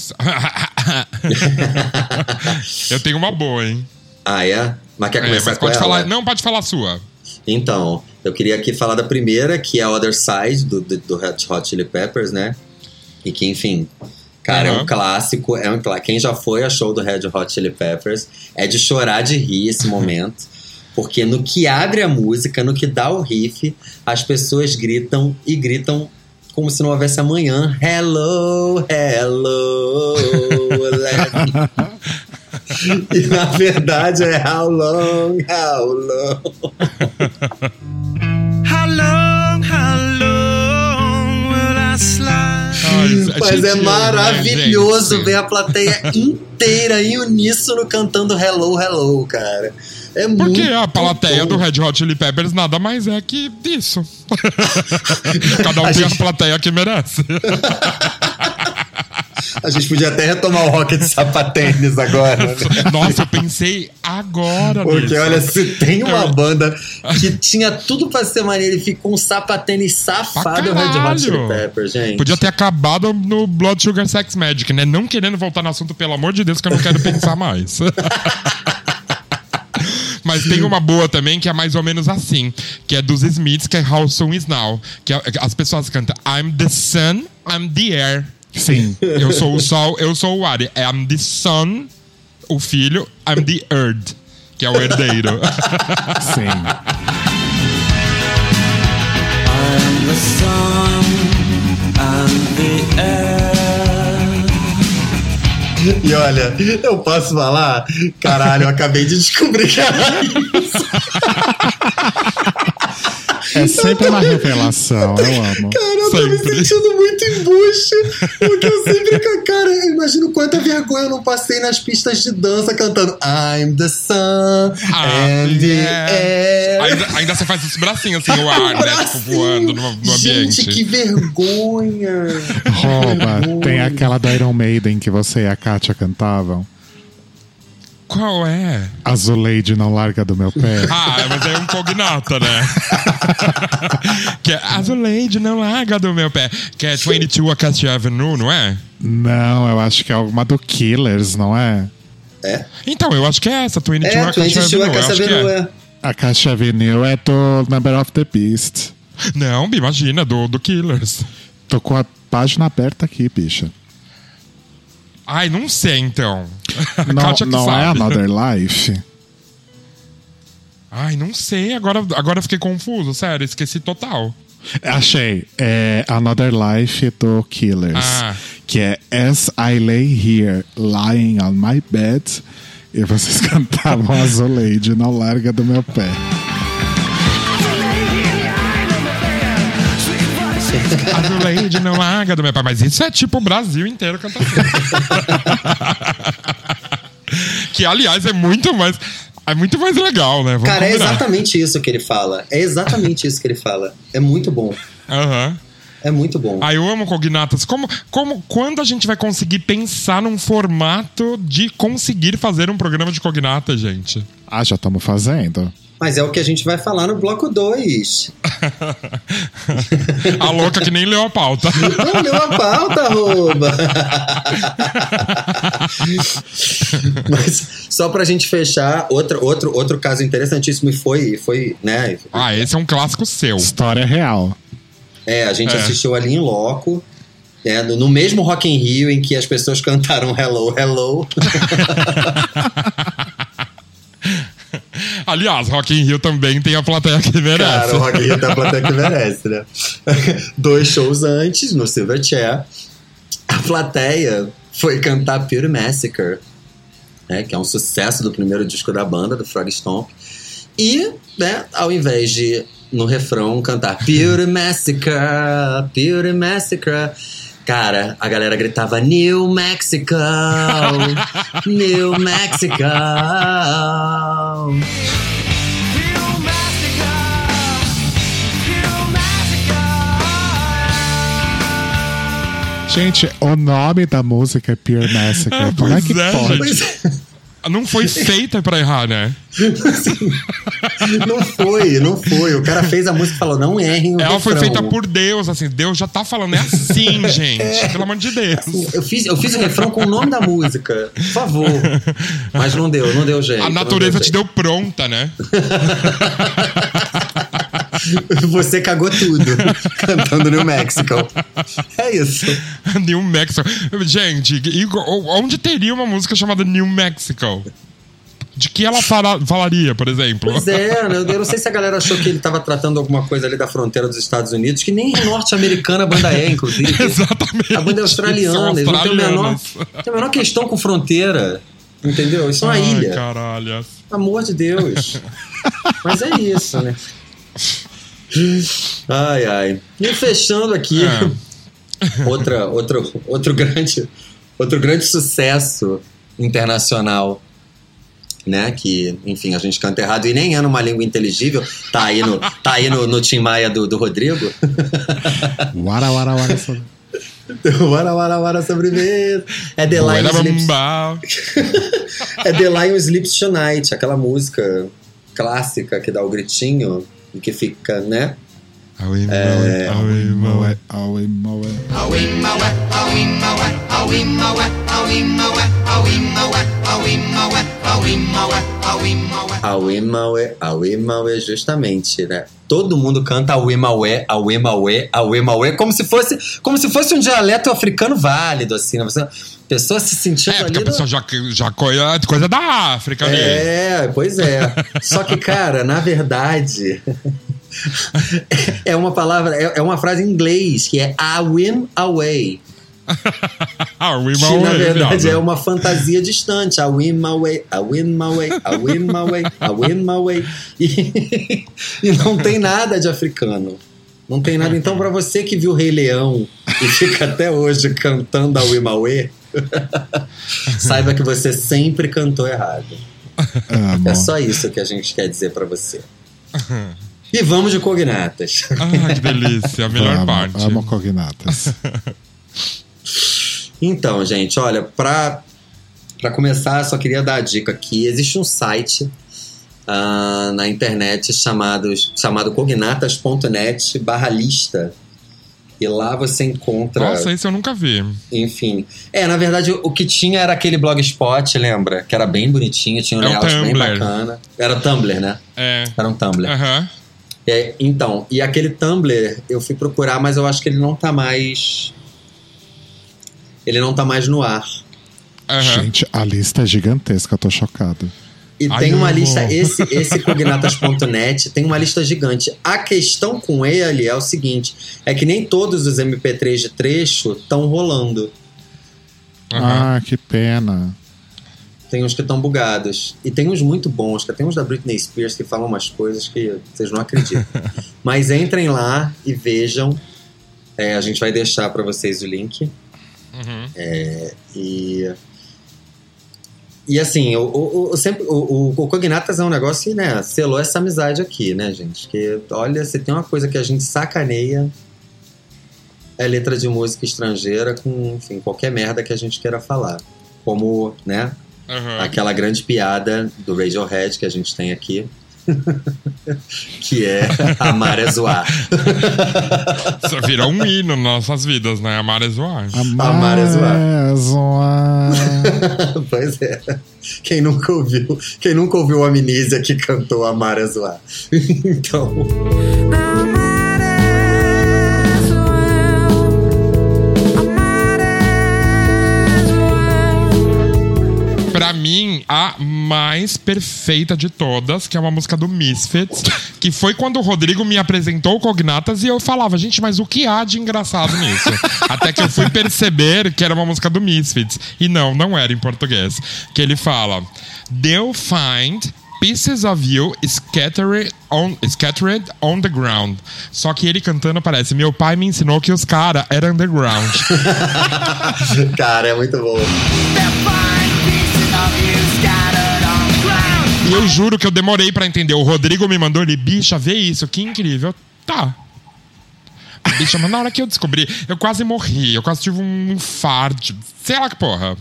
eu tenho uma boa, hein? Ah, é? Mas quer É, começar mas com pode ela? falar. Não, pode falar a sua. Então, eu queria aqui falar da primeira, que é Other Side, do, do, do Hot Chili Peppers, né? E que, enfim, cara, é Aham. um clássico. É um, quem já foi a show do Red Hot Chili Peppers é de chorar de rir esse momento. Porque no que abre a música, no que dá o riff, as pessoas gritam e gritam como se não houvesse amanhã. Hello, hello. let me- [laughs] e na verdade é how long, how long. [laughs] Mas gente, é maravilhoso né, ver a plateia [laughs] inteira em uníssono cantando Hello, Hello, cara. É muito Porque a plateia bom. do Red Hot Chili Peppers nada mais é que isso. [laughs] Cada um A tem gente- a plateia que merece. [laughs] A gente podia até retomar o rock de sapatênis agora, né? Nossa, eu pensei agora Porque nisso. olha, se tem uma banda que tinha tudo pra ser maneiro e ficou um sapatênis safado, é o Red Hot caralho. Chili Peppers, gente. Podia ter acabado no Blood Sugar Sex Magic, né? Não querendo voltar no assunto, pelo amor de Deus, que eu não quero pensar mais. [laughs] Mas tem uma boa também que é mais ou menos assim, que é dos Smiths, que é How Soon Is Now. Que é- as pessoas cantam I'm the sun, I'm the air. Sim. Eu sou o sol, eu sou o ar. I'm the sun, o filho, I'm the earth, que é o herdeiro. [laughs] Sim. I'm the sun and the air. E olha, eu posso falar? Caralho, eu acabei de descobrir que era isso. [laughs] É sempre uma revelação, eu amo. Cara, eu tô me Sempre. sentindo muito embuste. Porque eu sempre. Cara, eu imagino quanta vergonha eu não passei nas pistas de dança cantando I'm the sun Ah, and the yeah. air. Ainda, ainda você faz esse bracinho assim, o [laughs] ar, né? Tipo, voando no, no ambiente. Gente, que vergonha. Rouba, tem aquela do Iron Maiden que você e a Kátia cantavam. Qual é? Azuleide não larga do meu pé. Ah, mas é um cognata, né? [laughs] que é Azuleide, não larga do meu pé. Que é 22 Acacia Avenue, não é? Não, eu acho que é alguma do Killers, não é? É? Então, eu acho que é essa, 22 É, Acacia 22 Avenue. a eu Caça acho que Avenue, é. é. A Caixa Avenue é do Number of the Beast. Não, imagina, do, do Killers. Tô com a página aberta aqui, bicha. Ai, não sei, então. Não, [laughs] não é. Another Life? Ai, não sei, agora, agora fiquei confuso, sério, esqueci total. Achei. É Another Life do Killers. Ah. Que é As I Lay Here, Lying on My Bed. E vocês [laughs] cantavam Azuleide, não larga do meu pé. Azuleide não larga do meu pai. Mas isso é tipo o Brasil inteiro cantando. [laughs] que, aliás, é muito mais. É muito mais legal, né? Vamos Cara, é combinar. exatamente isso que ele fala. É exatamente isso que ele fala. É muito bom. Aham. É muito bom. Ah, eu amo cognatas. Como, como, quando a gente vai conseguir pensar num formato de conseguir fazer um programa de cognata, gente? Ah, já estamos fazendo. Mas é o que a gente vai falar no bloco 2. [laughs] a louca que nem leu a pauta. [laughs] Não leu a pauta, arroba. Mas só pra gente fechar, outro, outro, outro caso interessantíssimo e foi, foi, né? ah, esse é um clássico seu. História real. É, a gente É. assistiu ali em loco. no no mesmo Rock in Rio em que as pessoas cantaram Hello, Hello. [laughs] Aliás, Rock in Rio também tem a plateia que merece. Cara, o Rock in Rio tem a plateia que merece, né? [laughs] Dois shows antes, no Silverchair, a plateia foi cantar Pure Massacre, né, que é um sucesso do primeiro disco da banda, do Frog Stomp. E, né, ao invés de, no refrão, cantar Pure Massacre, Pure Massacre, cara, a galera gritava New Mexico, New Mexico. Gente, o nome da música é Pure Massacre. Ah, Como é que é, pode? gente. Não foi feita pra errar, né? Não foi, não foi. O cara fez a música e falou: não errem o Ela foi refrão. feita por Deus, assim. Deus já tá falando, é assim, [laughs] gente. Pelo amor de Deus. Eu fiz, eu fiz o refrão com o nome da música. Por favor. Mas não deu, não deu jeito. A natureza te jeito. deu pronta, né? [laughs] [laughs] Você cagou tudo [laughs] cantando New Mexico. É isso. [laughs] New Mexico. Gente, onde teria uma música chamada New Mexico? De que ela fala- falaria, por exemplo? Pois é, né? eu não sei se a galera achou que ele tava tratando alguma coisa ali da fronteira dos Estados Unidos, que nem norte-americana a banda é, inclusive. Exatamente. A banda é australiana, eles não tem a menor, tem a menor questão com fronteira. Entendeu? Isso é uma Ai, ilha. caralho. Pelo amor de Deus. Mas é isso, né? Ai, ai. E fechando aqui, É. [laughs] outra, outro, outro, grande, outro grande sucesso internacional. Né, que, enfim, a gente canta errado e nem é numa língua inteligível. Tá aí no, tá aí no, no Tim Maia do, do Rodrigo. [laughs] Wara, wara, wara. [laughs] Wara, wara, wara, sobremesa. É The Lion Sleeps, é The Lion Sleeps Tonight, aquela música clássica que dá o gritinho e que fica, né? É. Aue, aue, aue. Aue Maué, Aue Maué, justamente, né? Todo mundo canta Aue Maué, Aue Maué, Aue Maué, como se fosse, como se fosse um dialeto africano válido, assim, né? Você, a pessoa se sentindo É, porque ali. a pessoa já, já coisa, coisa da África ali. É, pois é. Só que, cara, na verdade, [laughs] é uma palavra, é é uma frase em inglês que é I win away. [laughs] ah, Que Imaway, na verdade viado. é uma fantasia distante. I win my way, I win my way, I win my way, I win my way. E, [laughs] e não tem nada de africano. Não tem nada. Então, pra você que viu Rei Leão e fica até hoje cantando a Wimaway, saiba que você sempre cantou errado. Amo. É só isso que a gente quer dizer pra você. E vamos de cognatas. Ah, que delícia, a melhor amo, parte. Amo cognatas. [laughs] Então, gente, olha, pra, pra começar, só queria dar a dica aqui. Existe um site ah, na internet chamado, chamado cognatas.net barra lista. E lá você encontra. Nossa, esse eu nunca vi. Enfim. É, na verdade, o que tinha era aquele blogspot, lembra? Que era bem bonitinho, tinha um É o layout bem bacana. Era Tumblr, né? É. Era um Tumblr. Aham. É, então, e aquele Tumblr eu fui procurar, mas eu acho que ele não tá mais. Ele não tá mais no ar. Aham. Gente, a lista é gigantesca, eu tô chocado. E Ai, tem uma eu lista, esse, [laughs] esse cognatas.net tem uma lista gigante. A questão com ele é o seguinte: é que nem todos os MP3 de trecho estão rolando. Aham. Ah, que pena. Tem uns que estão bugados. E tem uns muito bons, que tem uns da Britney Spears que falam umas coisas que vocês não acreditam. [laughs] Mas entrem lá e vejam. É, a gente vai deixar para vocês o link. Uhum. E. E assim, o, o, o, sempre, o, o, o Cognatas é um negócio que, né, selou essa amizade aqui, né, gente? Que, olha, se tem uma coisa que a gente sacaneia é letra de música estrangeira com, enfim, qualquer merda que a gente queira falar. Como, né, Aham. aquela grande piada do Radiohead que a gente tem aqui. [laughs] que é [laughs] amar é zoar. [laughs] Isso virou um hino nas nossas vidas, né? Amar é zoar. Amar é zoar. é zoar. pois é. Quem nunca ouviu, quem nunca ouviu a Amnísia que cantou Amar é zoar. então, Pra mim, a mais perfeita de todas, que é uma música do Misfits, que foi quando o Rodrigo me apresentou o Cognatas e eu falava, gente, mas o que há de engraçado nisso? [laughs] Até que eu fui perceber que era uma música do Misfits. E não, não era em português. Que ele fala: They'll find pieces of you scattered on, scattered on the ground. Só que ele cantando parece: Meu pai me ensinou que os caras eram underground. [laughs] cara, é muito bom. E eu juro que eu demorei pra entender. O Rodrigo me mandou ele, bicha, vê isso, que incrível. Tá. Bicha, mas na hora que eu descobri, eu quase morri, eu quase tive um infarto. Sei lá que porra.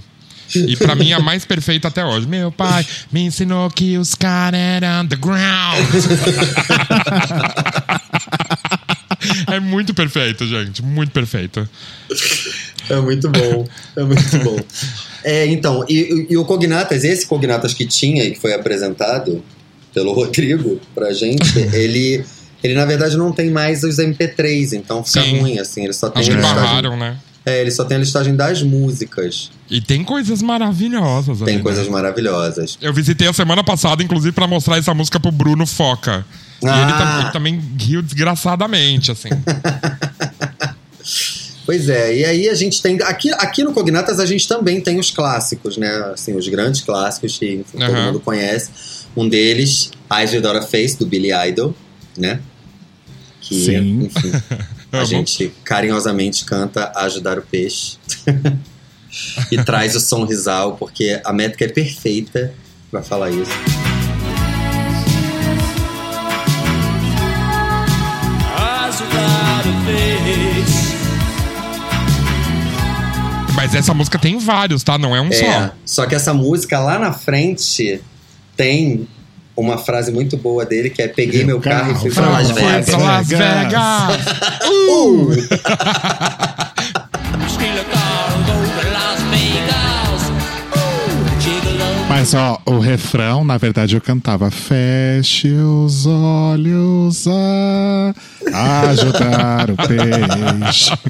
E pra mim é a mais perfeita até hoje. Meu pai me ensinou que os caras eram underground. [laughs] é muito perfeito, gente. Muito perfeito. É muito bom. É muito bom. É, então, e, e o Cognatas, esse Cognatas que tinha e que foi apresentado pelo Rodrigo pra gente, [laughs] ele, ele na verdade não tem mais os MP3, então fica Sim. ruim, assim. Ele só tem Acho que barraram, né? é, ele só tem a listagem das músicas. E tem coisas maravilhosas ali, Tem né? coisas maravilhosas. Eu visitei a semana passada, inclusive, pra mostrar essa música pro Bruno Foca. E Ah. ele, tam- ele também riu desgraçadamente, assim. [laughs] Pois é, e aí a gente tem. Aqui, aqui no Cognatas a gente também tem os clássicos, né? Assim, os grandes clássicos que enfim, todo Aham. mundo conhece. Um deles, Eyes Without a Face, do Billy Idol, né? Que, Sim. enfim, [laughs] a gente carinhosamente canta Ajudar o Peixe. [laughs] e traz o som risal, porque a métrica é perfeita pra falar isso. Peixe. Mas essa música tem vários, tá? Não é um É, só. só que essa música lá na frente tem uma frase muito boa dele que é Peguei meu carro e fui pra Carro, Las Vegas. Pra Las Vegas. Vegas! [laughs] Uh! [laughs] Mas ó, o refrão, na verdade, eu cantava Feche os olhos a ajudar o peixe. [laughs]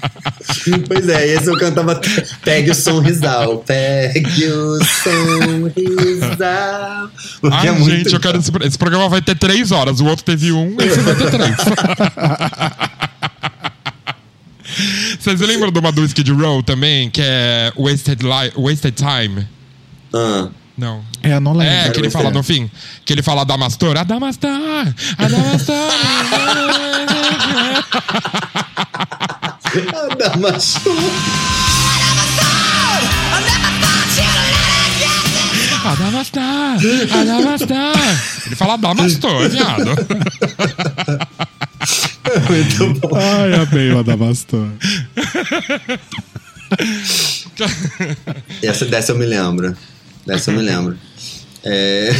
Pois é, esse eu cantava Pegue o som risal, pegue o som risal. Porque Ai, é gente, eu quero esse, esse programa vai ter três horas. O outro teve um, esse vai ter três. [laughs] Vocês lembram de uma do Skid Row também, que é Wasted, Li Wasted Time? Ah. Não. É, eu não lembro. É, que ele fala no fim. Que ele fala Adamastor. [laughs] Adamastor! Adamastor! Adamastor. Adamastor! Adamastor! Ele fala Adamastor, viado. [laughs] Muito bom. Ai, amei o Adamastor. Essa, dessa eu me lembro. Dessa eu me lembro. É...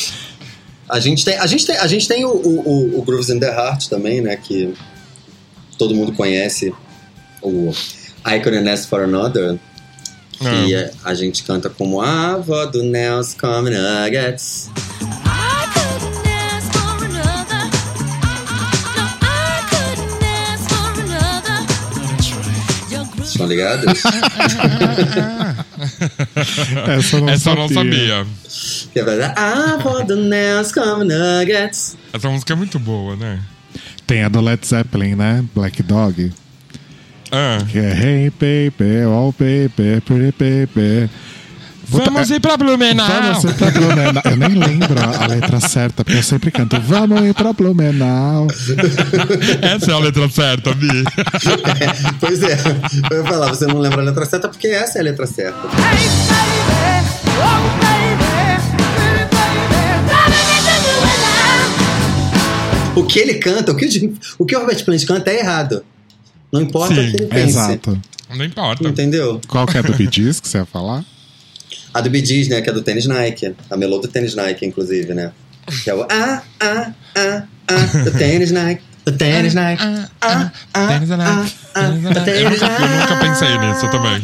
[laughs] a, gente tem, a, gente tem, a gente tem o, o, o Grooves in the Heart também, né? Que todo mundo conhece. O I Couldn't Ask For Another. Que é- a gente canta como a avó do Nels Come Nuggets. I couldn't ask for another. No, I couldn't ask for another. Your groove Estão ligados? [laughs] Essa eu não Essa eu sabia. não sabia. que é Come Nuggets. Essa música é muito boa, né? Tem a do Led Zeppelin, né? Black Dog. Ah. Que é Hey baby, oh baby, pretty baby. Vamos é- ir pra Blumenau! Vamos ir pra Blumenau. Eu nem lembro a letra certa, porque eu sempre canto Vamos ir pra Blumenau. Essa é a letra certa, Bi. [laughs] pois é. Eu ia falar, você não lembra a letra certa porque essa é a letra certa. Hey, baby, oh baby. O que ele canta, o que o, que o Robert Plant canta é errado. Não importa Sim, o que ele pense. Exato. Não importa. Entendeu? Qual que é do Gees que você ia falar? A do Bee Gees, né? Que é do tênis Nike. A melô do tênis Nike, inclusive, né? Que é o ah, ah, ah, ah, do tênis Nike. Do tênis Nike. Ah, ah, Tênis ah, Nike. ah, Tênis Nike. Eu tênis nunca- eu nunca pensei nisso também.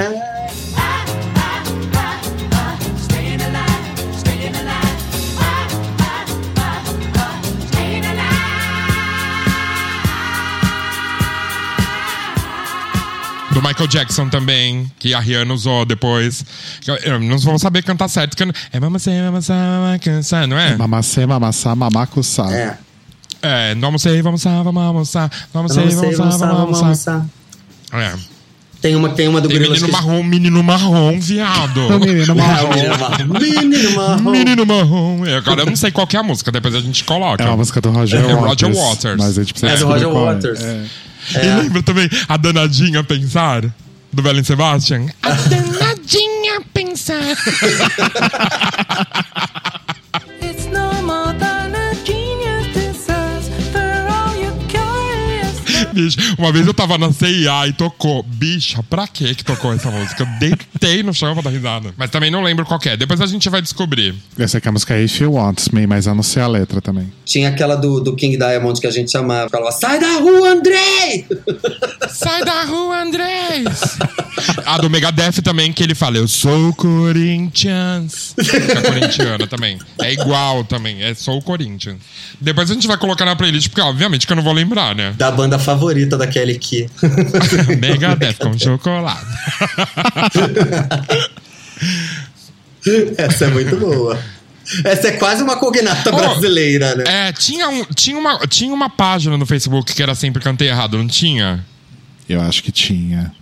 Do Michael Jackson também, que a Rihanna usou depois. Eu- não vou saber cantar certo. porque É mamacê, mamacê, mamacê, não é? Mamacê, mamassá, mamacuçá. É. É, não almocei, vamos almoçar, vamos almoçar. Não almoçar, sei, vamos almoçar, vamos almoçar. É. Tem uma, tem uma do Tem menino que... marrom, menino marrom, viado. O menino marrom. menino marrom. Menino marrom. É, Agora eu não sei qual que é a música, depois a gente coloca. É uma música do Roger É Waters. Roger Waters. Mas a gente precisa É do Roger qual é. É. E lembra também a danadinha pensar? Do Belen Sebastian? A danadinha pensar. [laughs] uma vez eu tava na CIA e tocou. Bicha, pra que que tocou essa música? Eu deitei no chão pra dar risada. Mas também não lembro qual que é. Depois a gente vai descobrir. Essa aqui é a música If You Want Me, mas eu não sei a letra também. Tinha aquela do, do King Diamond que a gente chamava. Falava, sai da rua, Andrei! [laughs] Sai da rua, Andrés! A do Megadeth também, que ele fala, eu sou Corinthians. Fica corintiana também. É igual também, é sou Corinthians. Depois a gente vai colocar na playlist, porque obviamente que eu não vou lembrar, né? Da banda favorita da Kelly Key. [laughs] Megadeth com chocolate. [laughs] Essa é muito boa. Essa é quase uma cognata Oh, brasileira, né? É, tinha, um, tinha, uma, tinha uma página no Facebook que era sempre cantei errado, não tinha? Eu acho que tinha.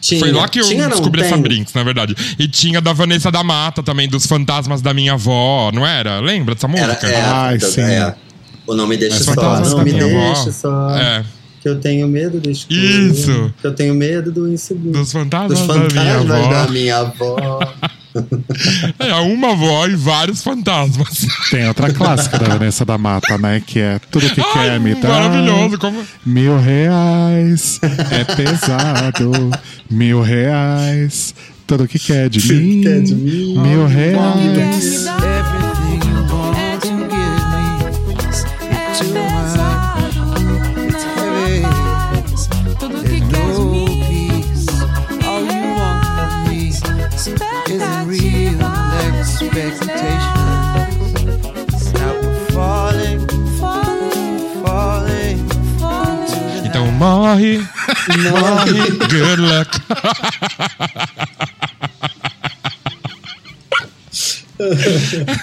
Tinha, Foi lá que eu tinha, não descobri essa tem? Brinks, na verdade. E tinha da Vanessa da Mata também, dos fantasmas da minha avó, não era? Lembra dessa Era, música? é, Ai, é, sim. é. O nome deixa Os só. fantasmas Não da me minha avó. deixa só. É. Que eu tenho medo do escuro. Isso. Que eu tenho medo do inseguro. Dos fantasmas, Dos da minha fantasmas avó. da minha avó. [laughs] É, uma avó e vários fantasmas. Tem outra clássica da Vanessa da Mata, né? Que é Tudo que Ai, quer me dar. maravilhoso. Como... Mil reais é pesado. Mil reais. Tudo que quer de mim. quer de mim. Mil reais. Morre, morre, good luck.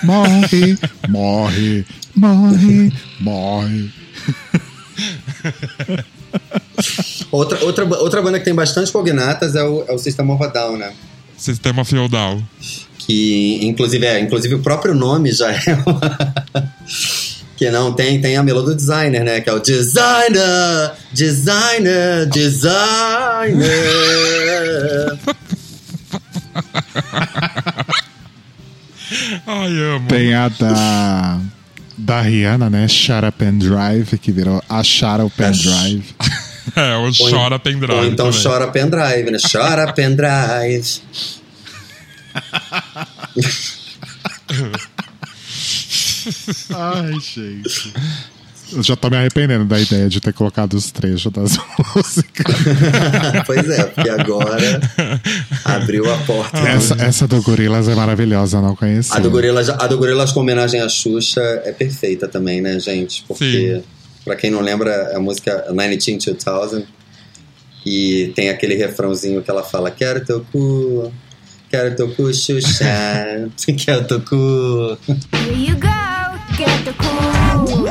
Morre, morre, morre, morre. Outra, outra, outra banda que tem bastante cognatas é o, é o System of a Down, né? Sistema feudal. Que, inclusive, é, inclusive o próprio nome já é uma... Que não, tem, tem a melô do designer, né? Que é o designer, designer, designer. [laughs] Ai, amo. Tem a da, da Rihanna, né? Shut Up and Drive, que virou Achar o Pendrive. É, o Ou chora pendrive. Ou então também. chora pendrive, né? Chora pendrive. [laughs] Ai, gente. Eu já tô me arrependendo da ideia de ter colocado os trechos das [laughs] músicas. [laughs] pois é, porque agora abriu a porta. Essa, essa do Gorilas é maravilhosa, não conheci. A do, Gorilas, a do Gorilas com homenagem à Xuxa é perfeita também, né, gente? Porque, Sim. pra quem não lembra, é a música 19 2000 e tem aquele refrãozinho que ela fala: Quero teu cu, quero teu cu, Xuxa, [laughs] quero teu cu. Here you go, get the cool.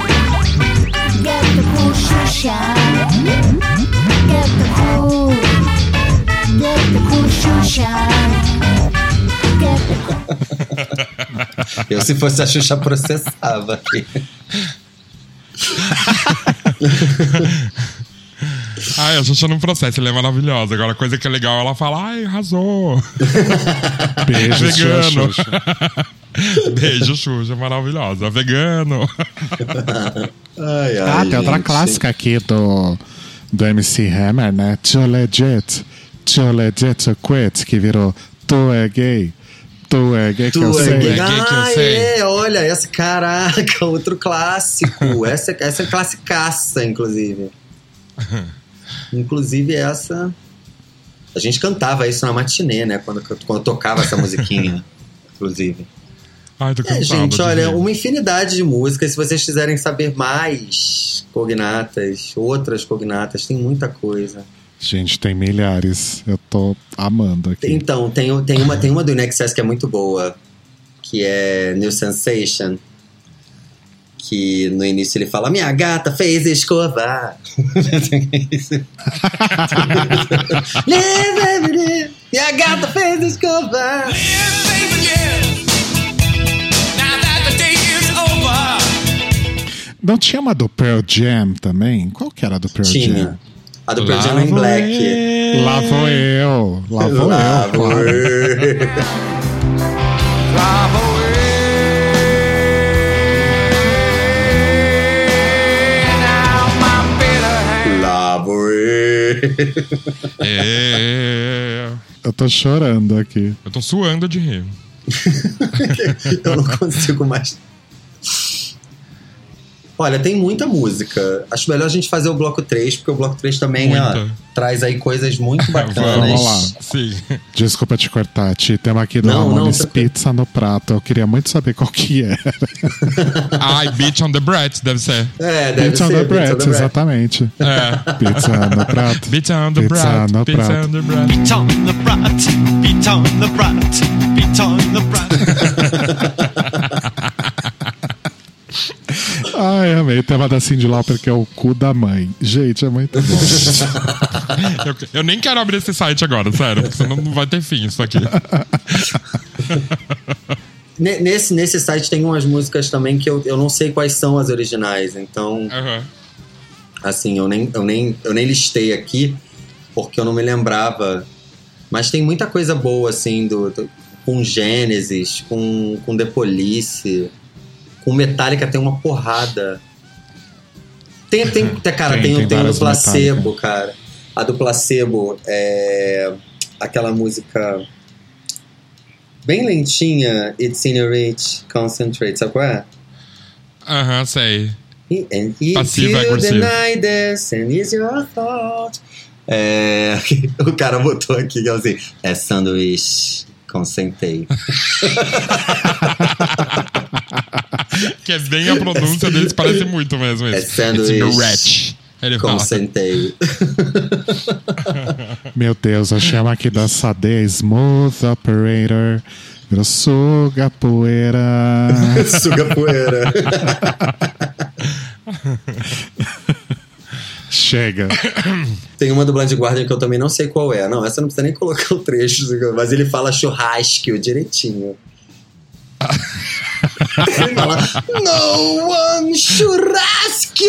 Get the cool Shusha. Get the cool. Get the cool. Get the [laughs] Eu, se fosse a Xuxa, processava aqui. [laughs] Ai, a Xuxa não processa, ela é maravilhosa. Agora, a coisa que é legal, ela fala, ai, arrasou. [laughs] Beijo, Vegano. Xuxa. [laughs] Beijo, Xuxa, maravilhosa. Vegano. Ai, ai, Ah, tem outra gente. clássica aqui do, do MC Hammer, né? Too legit, too legit to quit, que virou Tu é gay, tu é gay que Tu eu é sei. gay. É gay que eu Ah, sei. é, olha, essa, caraca, [laughs] outro clássico. essa, essa é classicaça, inclusive. Inclusive, essa. A gente cantava isso na matinê, né? Quando, quando tocava essa musiquinha, [laughs] inclusive. Ai, tô É, gente, olha, uma infinidade de músicas. Se vocês quiserem saber mais cognatas, outras cognatas, tem muita coisa. Gente, tem milhares. Eu tô amando aqui. Então, tem, tem, uma, tem uma do Nexus que é muito boa, que é New Sensation. Que no início ele fala: Minha gata fez escovar. [laughs] Minha gata fez escovar. Não tinha uma do Pearl Jam também? Qual que era a do Pearl Tinha. Jam? A do Pearl Jam é em Black. Lá vou eu. Lá vou Lá eu, claro. É. Eu tô chorando aqui. Eu tô suando de rir. [laughs] Eu não consigo mais. Olha, tem muita música. Acho melhor a gente fazer o bloco 3, porque o bloco 3 também ó, traz aí coisas muito [laughs] bacanas. Vamos lá. Sim. Desculpa te cortar, Ti. Temos aqui do Não, Ramones não, tá- Pizza no prato. Eu queria muito saber qual que era. [laughs] Ai, Beach on the Brett, deve ser. É, deve Pizza ser. on the Bread. exatamente. É. Pizza no prato. Beach on the Pizza Brett. no Pizza prato. on the Brett. Beat on the brat, beat on the brat, beat on the brat. Ai, amei. Tema da Cindy Lauper, que é o cu da mãe. Gente, é muito bom. [laughs] Eu, eu nem quero abrir esse site agora, sério, porque senão não vai ter fim isso aqui. [laughs] Ne- Nesse, nesse site tem umas músicas também que eu, eu não sei quais são as originais, então, Aham. assim, eu nem, eu, nem, eu nem listei aqui porque eu não me lembrava. Mas tem muita coisa boa, assim, do, do- com Gênesis, com, com The Police, com Metallica tem uma porrada. Tem, tem, tem- cara, Tem, tem, tem tem, o do Placebo, cara. A do Placebo é aquela música bem lentinha, It's in your reach, concentrate, sabe qual é? Aham, sei. And if you agressivo. deny this, and it's your fault. É, [laughs] o cara botou aqui que é assim, é sanduíche, consentei. [laughs] Que é bem a pronúncia deles, parece muito mesmo É isso. sanduíche. It's no rat. Ele fala. Consentei. [laughs] Meu Deus, eu chamo aqui da Sade Smooth Operator. Virou suga poeira. [laughs] Suga poeira. [laughs] Chega. Tem uma do Blind Guardian que eu também não sei qual é. Não, essa não precisa nem colocar o trecho, mas ele fala churrasco direitinho. Fala, no one churrasco!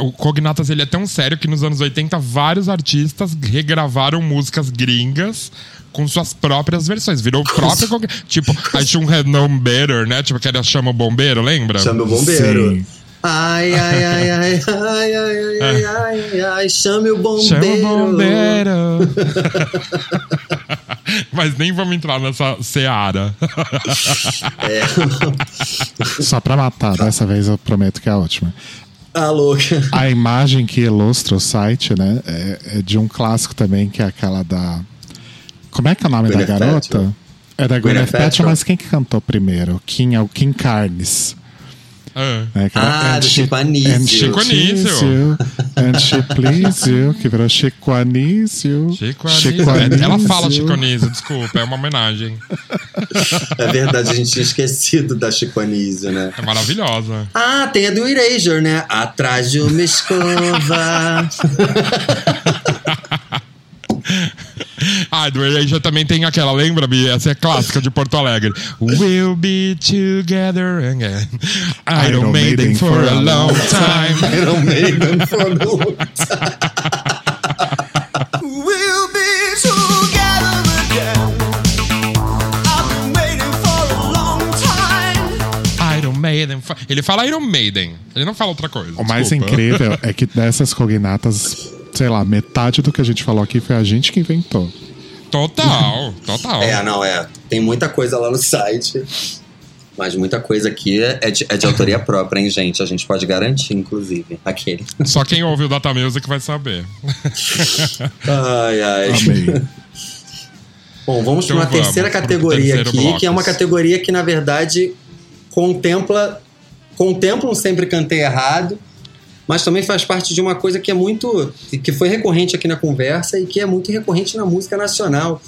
O Cognatas ele é tão sério que nos anos 80 vários artistas regravaram músicas gringas com suas próprias versões. Virou o próprio. Tipo, I should have known better, né? Tipo, aquela chama o bombeiro, lembra? Chama o bombeiro. Sim. Ai, ai, ai, ai, ai, ai, ai, ai, ai, ai, chame o Chama bombeiro. o bombeiro. [laughs] Mas nem vamos entrar nessa seara. É, [laughs] Só pra matar, dessa vez eu prometo que é a última. a louca. A imagem que ilustra o site, né, é, é de um clássico também, que é aquela da. Como é que é o nome Gwyneth da garota? É da Gwyneth Paltrow. mas quem que cantou primeiro? Kim, é o Kim Carnes. Ah. que Ah, do Chico Anísio. And Chico Anísio. And she please you, que virou Chico Anísio. Chico Anísio. Ela fala Chico Anísio, desculpa, é uma homenagem. [laughs] É verdade, a gente tinha esquecido da Chico Anísio, né? É maravilhosa. Ah, tem a do Erasure, né? Atrás de uma escova. [laughs] Ah, do Erasure também tem aquela, lembra, Bi? Essa é clássica de Porto Alegre. We'll be together again. Iron Maiden for a long time. Iron Maiden for a long We'll be together again. I've been waiting for a long time. Iron Maiden. for- Ele fala Iron Maiden. Ele não fala outra coisa. O mais desculpa. incrível é que dessas cognatas, sei lá, metade do que a gente falou aqui foi a gente que inventou. Total, total. É, não, é. Tem muita coisa lá no site. Mas muita coisa aqui é de, é de autoria [laughs] própria, hein, gente? A gente pode garantir, inclusive. Aquele. Só quem ouve o Data Music vai saber. [laughs] Ai, ai. Amei. [laughs] Bom, vamos Então para uma vamos terceira categoria aqui, bloco. que é uma categoria que, na verdade, contempla. Contempla um sempre cantei errado, mas também faz parte de uma coisa que é muito. que foi recorrente aqui na conversa e que é muito recorrente na música nacional,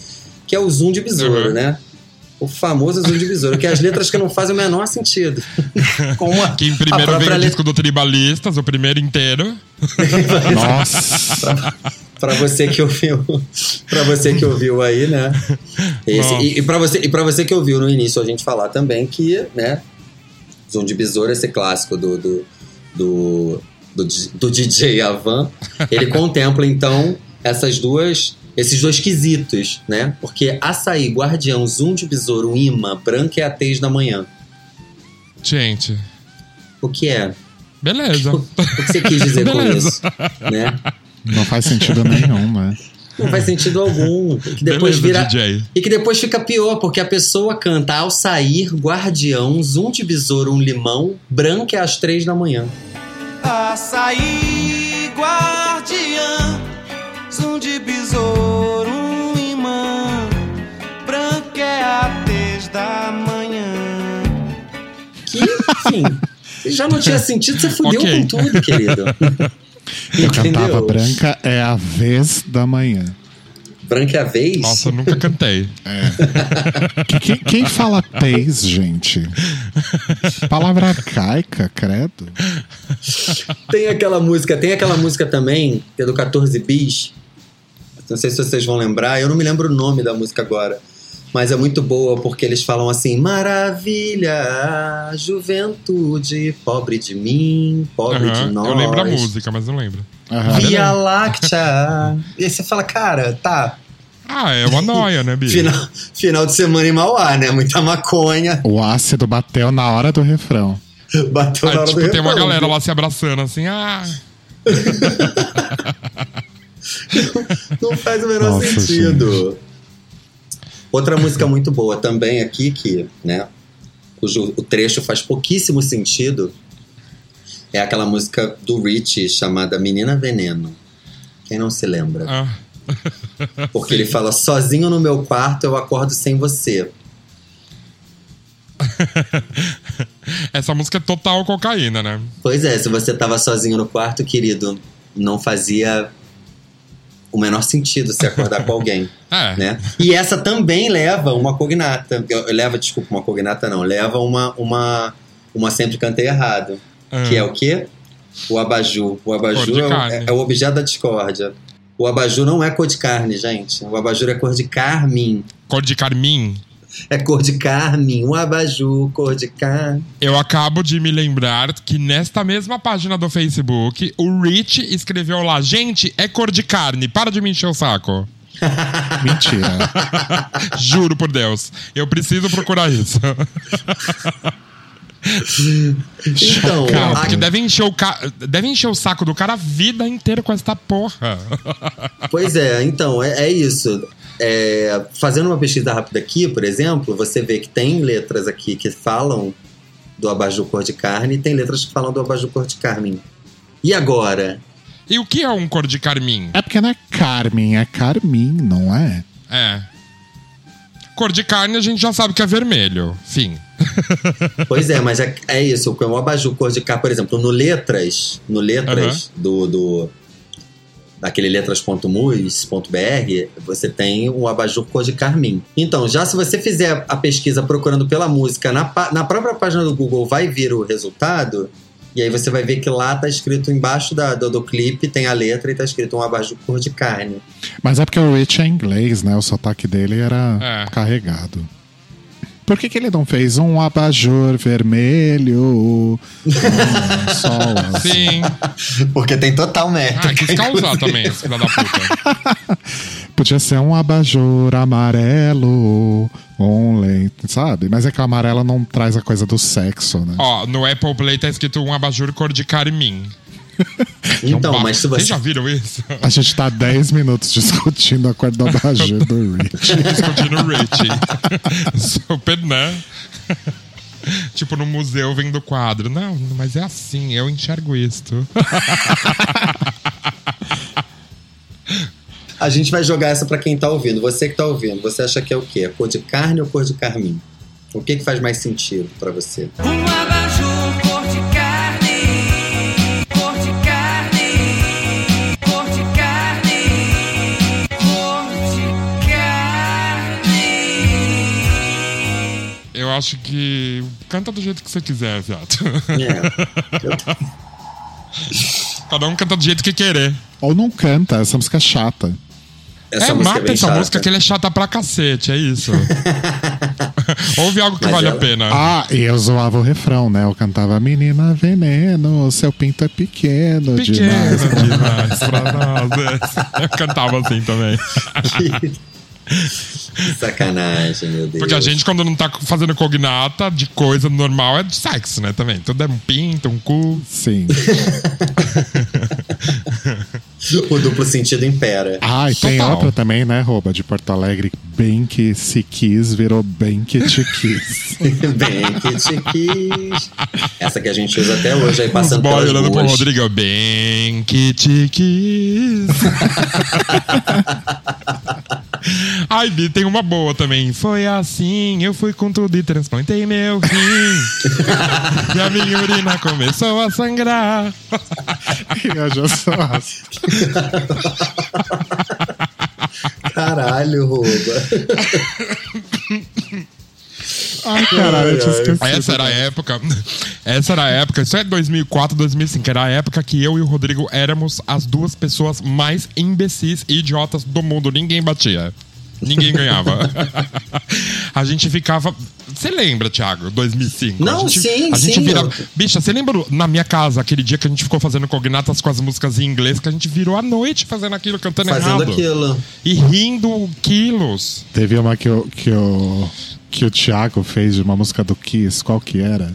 que é o zoom de besouro, Uhum. né? O famoso zoom de besouro, que é as letras que não fazem o menor sentido. [laughs] Como a, Quem a primeiro veio própria o disco do Tribalistas, o primeiro inteiro. [laughs] Nossa. Pra você que ouviu, para você que ouviu aí, né? Esse- e e para você e para você que ouviu no início a gente falar também que, né? Zoom de Besouro, esse clássico do do, do, do, do DJ Avan, ele [laughs] contempla então essas duas esses dois quesitos, né? Porque açaí, guardião, zoom de besouro, imã, branca é a tez da manhã. Gente, O que é? beleza. [laughs] O que você quis dizer com Beleza. isso? Né? Não faz sentido nenhum, né? Não faz sentido algum. E Que depois Beleza, vira, DJ. E que depois fica pior, porque a pessoa canta ao sair, guardião, zoom de besouro, um limão, branca é às três da manhã. Açaí, guardiã, zoom de besouro, um imã, branca é a tez da manhã. Que, enfim, [laughs] já não tinha sentido, você fudeu Ok. com tudo, querido. [laughs] Eu cantava Entendeu? branca é a vez da manhã. Branca é a vez? Nossa, eu nunca cantei. Que- que- quem fala tez, gente? Palavra arcaica, credo. Tem aquela música, tem aquela música também, que é do 14 Bis. Não sei se vocês vão lembrar, eu não me lembro o nome da música agora. Mas é muito boa porque eles falam assim: Maravilha, juventude, pobre de mim, pobre Aham, de nós. Eu lembro a música, mas não lembro. Aham. Via Láctea. E aí você fala, cara, tá. Ah, é uma noia, né, Bi? Final, final de semana em Mauá, né? Muita maconha. O ácido bateu na hora do refrão. Bateu na Aí, hora tipo, do tem uma refrão, galera viu? lá se abraçando assim, ah. [laughs] Não faz o menor Nossa, sentido. Outra música muito boa também aqui, que, né? Cujo o trecho faz pouquíssimo sentido. É aquela música do Richie chamada Menina Veneno. Quem não se lembra? ah. [laughs] Porque ele fala: sozinho no meu quarto eu acordo sem você. [laughs] Essa música é total cocaína, né? Pois é, se você tava sozinho no quarto, querido, não fazia o menor sentido se acordar com alguém, [laughs] É. né? E essa também leva uma cognata. Leva, desculpa, uma cognata não. Leva uma, uma, uma sempre cantei errado. Ah. Que é o quê? O abajur. O abajur é, é- é o objeto da discórdia. O abajur não é cor de carne, gente. O abajur é cor de carmim. Cor de carmim. É cor de carmim. Um abajur, cor de carne. Eu acabo de me lembrar que nesta mesma página do Facebook, o Rich escreveu lá: Gente, é cor de carne, para de me encher o saco. [laughs] Mentira. [laughs] Juro por Deus. Eu preciso procurar isso. [laughs] Então, Chocado. a- Porque deve encher, o ca... deve encher o saco do cara a vida inteira com essa porra. [laughs] Pois é, então, é, é isso. É, fazendo uma pesquisa rápida aqui, por exemplo, você vê que tem letras aqui que falam do abajur cor de carne e tem letras que falam do abajur cor de carmim. E agora? E o que é um cor de carmim? É porque não é Carmen, é Carmim, não é? É. Cor de carne a gente já sabe que é vermelho. Fim. [laughs] Pois é, mas é, é isso. O abajur cor de carne, por exemplo, no letras, no letras do, do daquele letras.mus.br, você tem um abajur cor de carmim. Então, já se você fizer a pesquisa procurando pela música na, na própria página do Google, vai vir o resultado. E aí você vai ver que lá tá escrito embaixo da, do, do clipe, tem a letra e tá escrito um abajur cor de carne. Mas é porque o Rich é inglês, né? O sotaque dele era É. carregado. Por que, que ele não fez um abajur vermelho? Um [laughs] sol azul? Sim. Porque tem total métrica. Ah, quis causar inclusive. também, esse filho da puta. [laughs] Podia ser um abajur amarelo, um leite, sabe? Mas é que o amarelo não traz a coisa do sexo, né? Ó, no Apple Play tá escrito um abajur cor de carmim. Então, Ba- mas se Vocês você. já viram isso? A gente tá 10 minutos discutindo a cor do abajur do Rich. Discutindo o Richie. Super, né? Tipo, no museu vendo quadro. Não, mas é assim, eu enxergo isto. A gente vai jogar essa pra quem tá ouvindo. Você que tá ouvindo, você acha que é o quê? Cor de carne ou cor de carmim? O que, que faz mais sentido pra você? Um abajur acho que. Canta do jeito que você quiser, viado. É. Cada um canta do jeito que querer. Ou não canta, essa música é chata. Essa é, é mata bem essa chata. música que ele é chata pra cacete, é isso. [laughs] Ouve algo que Mas vale ela- a pena. Ah, e eu zoava o refrão, né? Eu cantava Menina Veneno, seu pinto é pequeno, Pequeno demais. demais pra nós. [laughs] Eu cantava assim também. [laughs] Que sacanagem, meu Deus. Porque a gente, quando não tá fazendo cognata de coisa normal, é de sexo, né? Também. Tudo é um pinto, um cu. Sim. [laughs] O duplo sentido impera. Ah, e tem Total. outra também, né, Rouba, de Porto Alegre. Bem que se quis, virou bem que te quis. [laughs] Bem que te quis. Essa que a gente usa até hoje, aí Os passando boy pelas olhando pro. Rodrigo. Bem que te quis. [laughs] [laughs] Ai, Bi, tem uma boa também. Foi assim, eu fui com tudo e transplantei meu rim. [laughs] e a minha urina começou a sangrar. eu já sou. Caralho, rouba. [laughs] Ai, caralho, eu tinha esquecido. Essa era a época. [laughs] Essa era a época. Isso é 2004, 2005. Era a época que eu e o Rodrigo éramos as duas pessoas mais imbecis e idiotas do mundo. Ninguém batia. Ninguém ganhava. [laughs] a gente ficava. Você lembra, Thiago? 2005? Não, a gente, sim, a gente sim, virava. Bicha, você lembra na minha casa aquele dia que a gente ficou fazendo cognatas com as músicas em inglês que a gente virou a noite fazendo aquilo, cantando Fazendo errado? aquilo. E rindo quilos. Teve uma que, eu, que, eu, que o Thiago fez de uma música do Kiss, qual que era?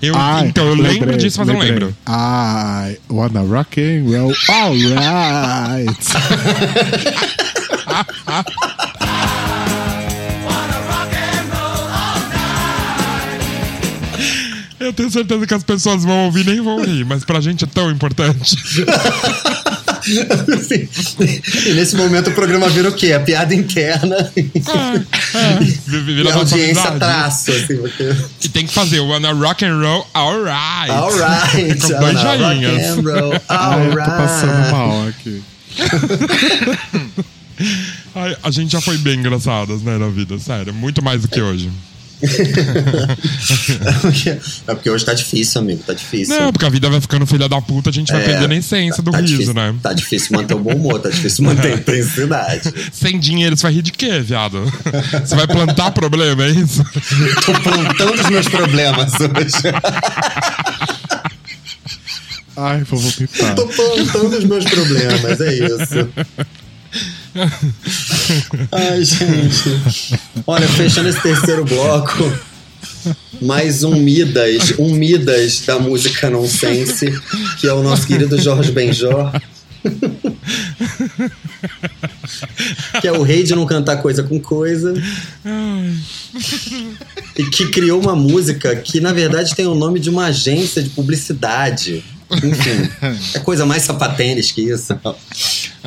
Eu, Ai, então, eu lembro lembrei, disso, mas eu não lembrei. lembro. I wanna rock and roll, alright. Eu tenho certeza que as pessoas vão ouvir e nem vão rir, mas pra gente é tão importante. [laughs] E nesse momento o programa vira o quê? A piada interna. É, é. E a audiência traço, assim, porque... E tem que fazer o Wanna Rock and Roll Alright. Alright. Com dois Ana, rock joinhas. and roll, [laughs] Ai, eu tô passando alright. mal aqui. [laughs] Ai, a gente já foi bem engraçadas, né, na vida, sério. Muito mais do que hoje. [laughs] é, porque, hoje tá difícil, amigo. Tá difícil. Não, porque a vida vai ficando filha da puta, a gente vai É, perdendo a essência do tá riso, difícil, né? Tá difícil manter o bom humor, tá difícil manter a intensidade. [laughs] Sem dinheiro, você vai rir de quê, viado? Você vai plantar problema, é isso? [laughs] Tô plantando os meus problemas hoje. Ai, vou vomitar. Tô plantando os meus problemas, é isso. [laughs] Ai, gente. Olha, fechando esse terceiro bloco, mais um Midas, um Midas da música nonsense, que é o nosso querido Jorge Benjor. [laughs] que é o rei de não cantar coisa com coisa. E que criou uma música que, na verdade, tem o nome de uma agência de publicidade. Enfim, é coisa mais sapatênis que isso.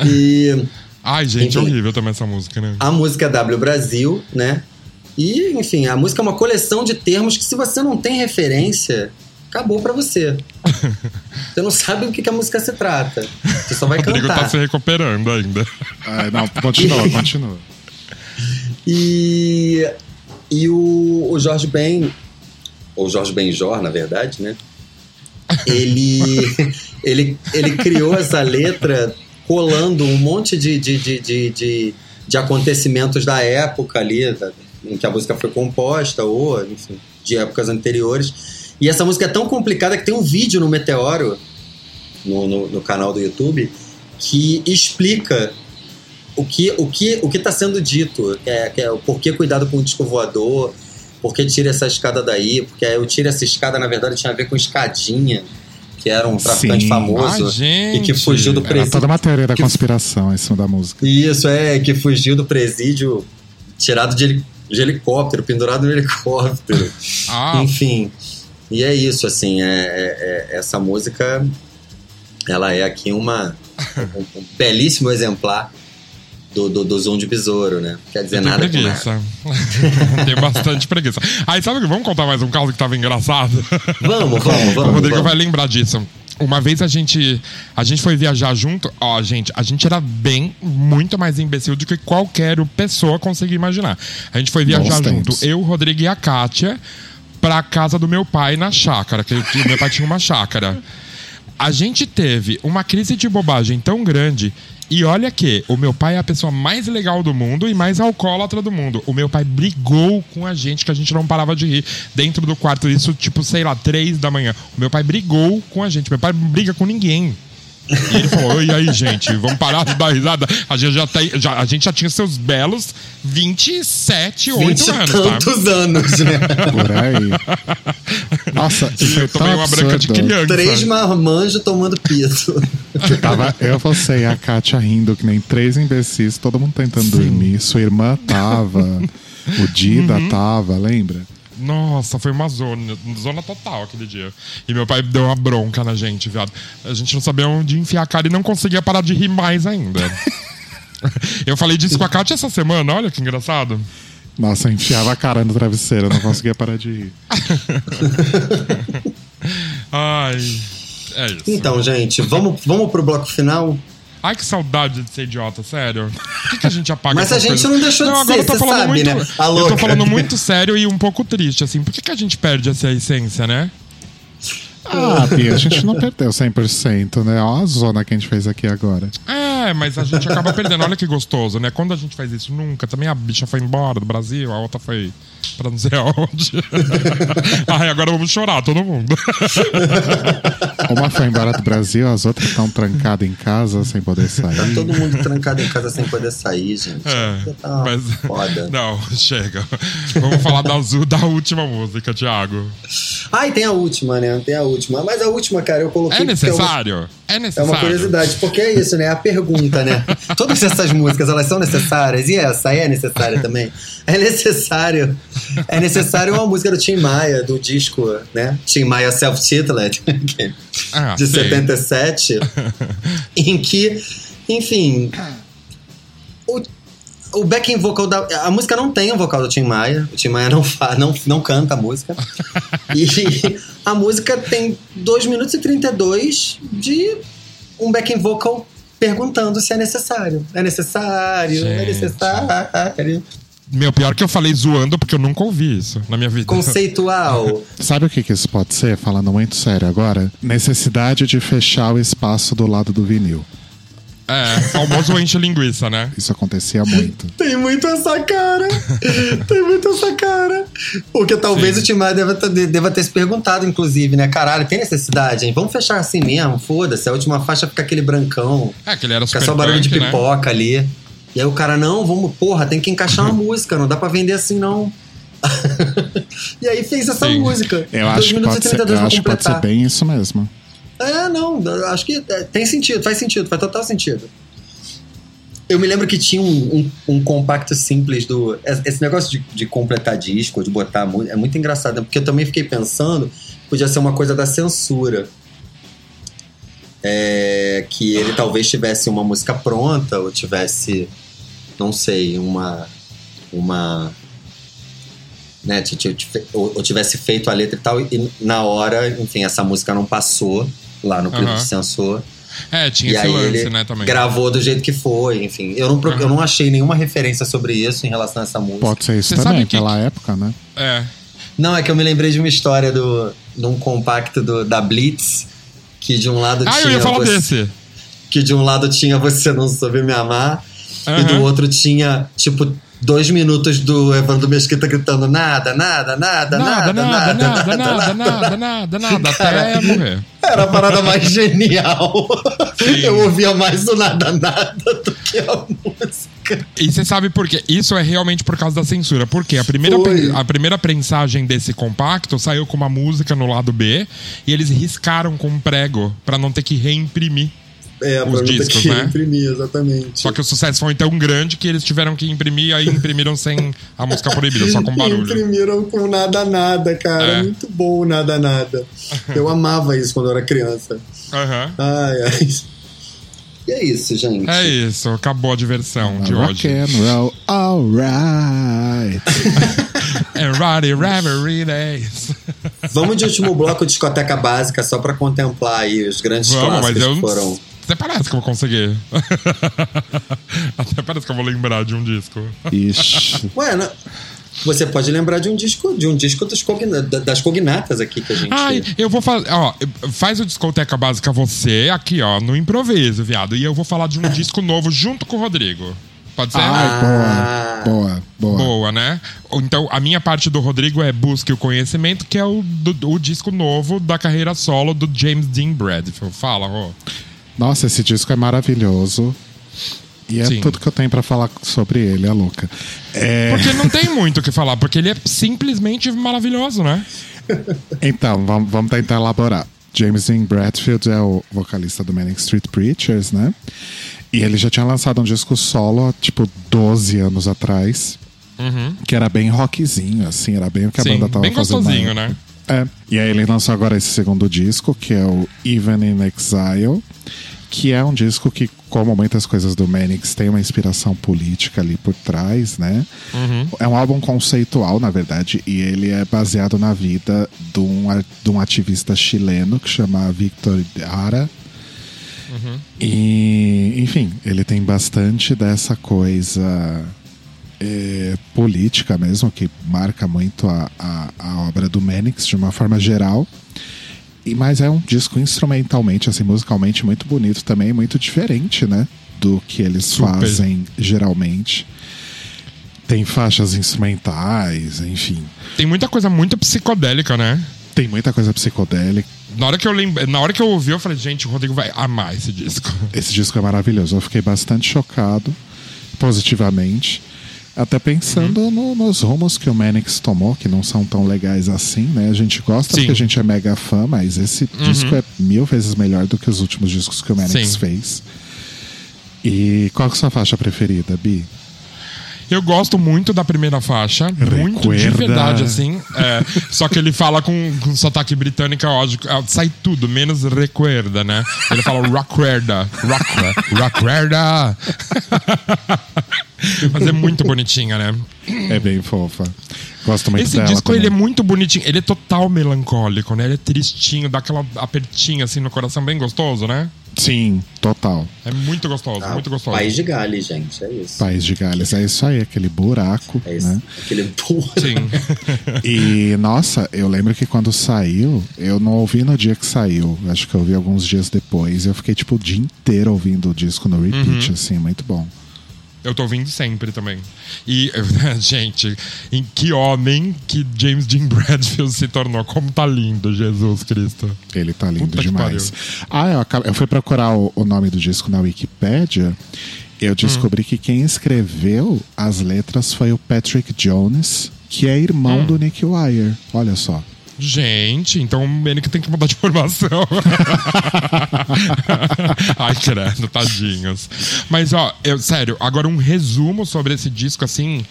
E Ai, gente, Enfim. horrível também essa música, né? a música é W Brasil, né? E, enfim, a música é uma coleção de termos que, se você não tem referência, acabou pra você. [laughs] Você não sabe do que, que a música se trata. Você só vai O Rodrigo cantar. tá se recuperando ainda. Ai, não, continua, [laughs] continua. E, e o, o Jorge Ben, ou Jorge Benjor, na verdade, né? Ele, [laughs] ele, ele criou essa letra colando um monte de, de, de, de, de, acontecimentos da época ali, da- em que a música foi composta, ou, enfim, de épocas anteriores. E essa música é tão complicada que tem um vídeo no Meteoro, no, no, no canal do YouTube, que explica o que o que o que está sendo dito, é, que é o porquê cuidado com o disco voador, por que tira essa escada daí, porque eu tiro essa escada, na verdade, tinha a ver com escadinha, que era um traficante Sim. famoso Ai, gente. e que fugiu do Era presídio. toda uma teoria da que- conspiração em cima da música. Isso, é, que fugiu do presídio tirado de, heli- de helicóptero, pendurado no helicóptero. [laughs] Ah, Enfim, e é isso, assim, é, é- é- essa música, ela é aqui uma, [laughs] um, um belíssimo exemplar do, do, do Zoom de Besouro, né? Quer dizer nada com nada. preguiça. [laughs] tenho bastante preguiça. Aí, sabe o que? Vamos contar mais um caso que tava engraçado? Vamos, vamos, o [laughs] vamos. Rodrigo vamos. vai lembrar disso. Uma vez a gente a gente foi viajar junto, ó, gente, a gente era bem, muito mais imbecil do que qualquer pessoa conseguir imaginar. A gente foi viajar Bons junto, tempos. eu, o Rodrigo e a Kátia, pra casa do meu pai na chácara, que que meu pai tinha uma chácara. A gente teve uma crise de bobagem tão grande. E olha que o meu pai é a pessoa mais legal do mundo e mais alcoólatra do mundo. O meu pai brigou com a gente, que a gente não parava de rir dentro do quarto. Isso, tipo, sei lá, três da manhã. O meu pai brigou com a gente. Meu pai não briga com ninguém. E ele falou: e aí, gente, vamos parar de dar risada. A gente já, tem, já, a gente já tinha seus belos 27, 8 Vinte e anos, tá? tantos anos, né? Por aí. Nossa, e Eu tomei tão uma branca de absurdo. criança. Três marmanjos tomando pito. Tava eu, você e a Kátia rindo, que nem três imbecis, todo mundo tentando dormir. Sua irmã tava, o Dida Uhum. tava, lembra? Nossa, foi uma zona, zona total aquele dia. E meu pai deu uma bronca na gente, viado. A gente não sabia onde enfiar a cara e não conseguia parar de rir mais ainda. [laughs] Eu falei disso com a Kátia essa semana, olha que engraçado. Nossa, eu enfiava a cara no travesseiro, eu não conseguia parar de rir. [laughs] Ai, é isso. Então, gente, vamos, vamos pro bloco final? Ai, que saudade de ser idiota, sério. Por que, que a gente apaga Mas a gente coisas? não deixou de agora ser, eu tô você falando sabe, muito, né? A Eu tô falando muito sério e um pouco triste, assim. Por que, que a gente perde essa essência, né? Ah, Bia, a gente não perdeu 100%, né? Olha a zona que a gente fez aqui agora. É, mas a gente acaba perdendo. Olha que gostoso, né? Quando a gente faz isso, nunca. Também a bicha foi embora do Brasil, a outra foi pra não sei aonde. [laughs] Ai, agora vamos chorar, todo mundo. [laughs] Uma foi embora do Brasil, as outras estão trancadas em casa sem poder Tá sair. todo mundo trancado em casa sem poder sair, gente. É, Tá mas. foda. [laughs] Não, chega. Vamos falar da, azul- da última música, Thiago. Ah, e tem a última, né? Tem a última. Mas a última, cara, eu coloquei. É porque uma- necessário? É É uma curiosidade, porque é isso, né? A pergunta, né? [laughs] Todas essas músicas, elas são necessárias? E essa é necessária também? É necessário. É necessário uma música do Tim Maia, do disco, né? Tim Maia Self-Titled, Ah, de sim. 77, [laughs] em que, enfim, o, o backing vocal da. A música não tem o vocal do Tim Maia. O Tim Maia não, não, não canta a música. E a música tem 2 minutos e 32 de um backing vocal perguntando se é necessário. É necessário, é Gente. necessário. Meu, pior que eu falei zoando porque eu nunca ouvi isso na minha vida. Conceitual. [laughs] Sabe o que, que isso pode ser? Falando muito sério agora. Necessidade de fechar o espaço do lado do vinil. É, famoso enche linguiça, né? Isso acontecia muito. [laughs] Tem muito essa cara. Tem muito essa cara. Porque talvez Sim. o Tim Maia deva, ter- deva ter se perguntado, inclusive, né? Caralho, tem necessidade, hein? Vamos fechar assim mesmo, foda-se. A última faixa fica aquele brancão. É, que ele era Fica super só barulho de né? pipoca ali. E aí o cara, não, vamos, porra, tem que encaixar uma música, não dá pra vender assim, não. [laughs] e aí fez essa Sim. música. Eu acho que minutos pode e ser, 32 eu acho que pode ser bem isso mesmo. É, não, acho que é, tem sentido, faz sentido, faz total sentido. Eu me lembro que tinha um, um, um compacto simples do. Esse negócio de, de completar disco, de botar música, é muito engraçado, porque eu também fiquei pensando, podia ser uma coisa da censura. É, que ele talvez tivesse uma música pronta, ou tivesse, não sei, uma. Uma. Né, ou tivesse feito a letra e tal, e na hora, enfim, essa música não passou lá no clipe Aham. de censor. É, tinha E esse aí lance, ele né, também. gravou do jeito que foi, enfim. Eu não, Aham. eu não achei nenhuma referência sobre isso em relação a essa música. Pode ser isso Você também, que- pela época, né? É. Não, é que eu me lembrei de uma história do, de um compacto do, da Blitz, que de um lado Ah, tinha. eu ia falar você, desse. Que de um lado tinha Você Não Soube Me Amar, e do outro tinha, tipo, dois minutos do Evandro Mesquita gritando nada, nada, nada, Nada, nada, nada, nada, nada, nada, nada, nada, até [laughs] morrer. Era a parada mais [laughs] genial. Sim. Eu ouvia mais o nada, nada do que a música. E você sabe por quê? Isso é realmente por causa da censura. Porque a primeira, a primeira prensagem desse compacto saiu com uma música no lado B e eles riscaram com um prego pra não ter que reimprimir. É, a Os pergunta discos, que né? imprimir, exatamente. Só que o sucesso foi tão grande que eles tiveram que imprimir, aí imprimiram sem a música proibida, só com [laughs] barulho. Imprimiram com nada nada, cara. É. Muito bom nada nada. Eu [laughs] amava isso quando eu era criança. Aham. Ai, ai. E é isso, gente. É isso, acabou a diversão de Rock hoje. and roll, alright. And [laughs] Roddy Reverie Days. Vamos de último bloco de discoteca básica só pra contemplar aí os grandes Vamos, mas clássicos eu que foram. Até parece que eu vou conseguir. [laughs] Até parece que eu vou lembrar de um disco. Ixi. [laughs] Ué, não- você pode lembrar de um disco, de um disco das, cogna- da- das cognatas aqui que a gente. Ai, eu vou fazer. Ó, faz o discoteca básica você aqui, ó, no improviso, viado. E eu vou falar de um [laughs] disco novo junto com o Rodrigo. Pode ser? Ai, Ah. boa, boa, boa. Boa, né? Então, a minha parte do Rodrigo é Busque o Conhecimento, que é o, do- o disco novo da carreira solo do James Dean Bradfield. Fala, Rô. Nossa, esse disco é maravilhoso. E é Sim. tudo que eu tenho pra falar sobre ele, é louca. É, Porque não tem muito o que falar, porque ele é simplesmente maravilhoso, né? [laughs] Então, vamos, vamos tentar elaborar. James Dean Bradfield é o vocalista do Manic Street Preachers, né? E ele já tinha lançado um disco solo tipo, 12 anos atrás. Que era bem rockzinho, assim, era bem o que a Sim, banda tava bem fazendo. na gostosinho, né? É. E aí ele lançou agora esse segundo disco, que é o Even in Exile, que é um disco que, como muitas coisas do Manix, tem uma inspiração política ali por trás, né? É um álbum conceitual, na verdade, e ele é baseado na vida de um, de um ativista chileno que chama Victor Ara. E, enfim, ele tem bastante dessa coisa é, política mesmo, que marca muito a, a, a obra do Manix de uma forma geral. E, mas é um disco instrumentalmente, assim, musicalmente muito bonito também, muito diferente, né? Do que eles Super. fazem geralmente. Tem faixas instrumentais, enfim. Tem muita coisa muito psicodélica, né? Tem muita coisa psicodélica. Na hora que eu lembra... Na hora que eu ouvi, eu falei, gente, o Rodrigo vai amar esse disco. Esse disco é maravilhoso. Eu fiquei bastante chocado, positivamente. Até pensando Uhum. no- nos rumos que o Manix tomou, que não são tão legais assim, né? A gente gosta Sim. porque a gente é mega fã, mas esse disco é mil vezes melhor do que os últimos discos que o Manix Sim. fez. E qual é a sua faixa preferida, Bi? Eu gosto muito da primeira faixa. Muito de Recuerda. verdade, assim. É, só que ele fala com, com sotaque britânico, é lógico. é, Sai tudo, menos recuerda, né? Ele fala recuerda. Recuerda. Recuerda. [laughs] Mas é muito bonitinha, né? É bem fofa. Gosto muito Esse dela disco também. ele é muito bonitinho. Ele é total melancólico, né? Ele é tristinho, dá aquela apertinha assim no coração, bem gostoso, né? Sim, total. É muito gostoso, Ah, muito gostoso. País de Gales, gente, é isso. País de Gales. É isso aí, aquele buraco, É isso. né? Aquele burro. Sim. E, nossa, eu lembro que quando saiu, eu não ouvi no dia que saiu. Acho que eu ouvi alguns dias depois. Eu fiquei, tipo, o dia inteiro ouvindo o disco no repeat, assim, muito bom. Eu tô ouvindo sempre também. E, [laughs] gente, em que homem que James Dean Bradfield se tornou? Como tá lindo, Jesus Cristo. Ele tá lindo Puta demais. Ah, eu, acabei- eu fui procurar o, o nome do disco na Wikipédia. Eu descobri que quem escreveu as letras foi o Patrick Jones, que é irmão do Nick Wire. Olha só. Gente, então o Manic tem que mudar de formação. [laughs] Ai, credo, tadinhos. Mas, ó, eu, sério, agora um resumo sobre esse disco, assim.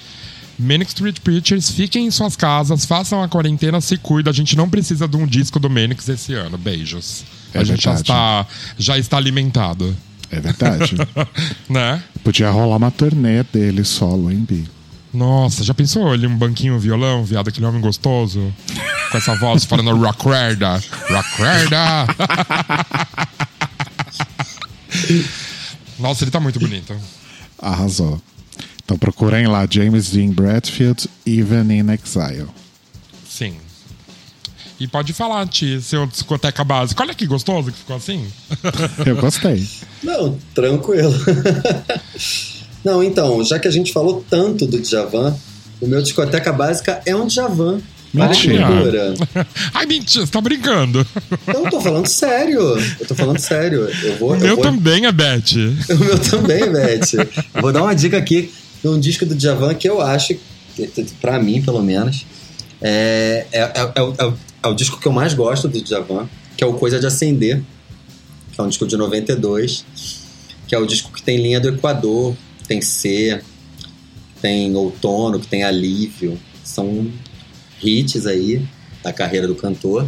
Manic Street Preachers, fiquem em suas casas, façam a quarentena, se cuida. A gente não precisa de um disco do Manix esse ano. Beijos. É a gente já está, já está alimentado. É verdade. [laughs] né? Podia rolar uma turnê dele solo, hein, Bi? Nossa, já pensou ele um banquinho violão, viado, aquele homem gostoso? Com essa voz falando rockerda, rockerda. [laughs] Nossa, ele tá muito bonito. Arrasou. Então procurem lá James Dean Bradfield, Even in Exile. Sim. E pode falar, Ti, seu discoteca básica. Olha que gostoso que ficou assim. Eu gostei. Não, tranquilo. [laughs] Não, então, já que a gente falou tanto do Djavan, o meu discoteca básica é um Djavan. Mentira. [laughs] Ai, mentira, você tá brincando. Eu tô falando sério. Eu tô falando sério. Eu vou. O eu meu vou- também é Beth. [laughs] O meu também, Beth. Eu Vou dar uma dica aqui de um disco do Djavan que eu acho, pra mim pelo menos, é, é, é, é é é o disco que eu mais gosto do Djavan, que é o Coisa de Acender, que é um disco de 92, que é o disco que tem linha do Equador, tem C, tem Outono, que tem Alívio. São hits aí da carreira do cantor.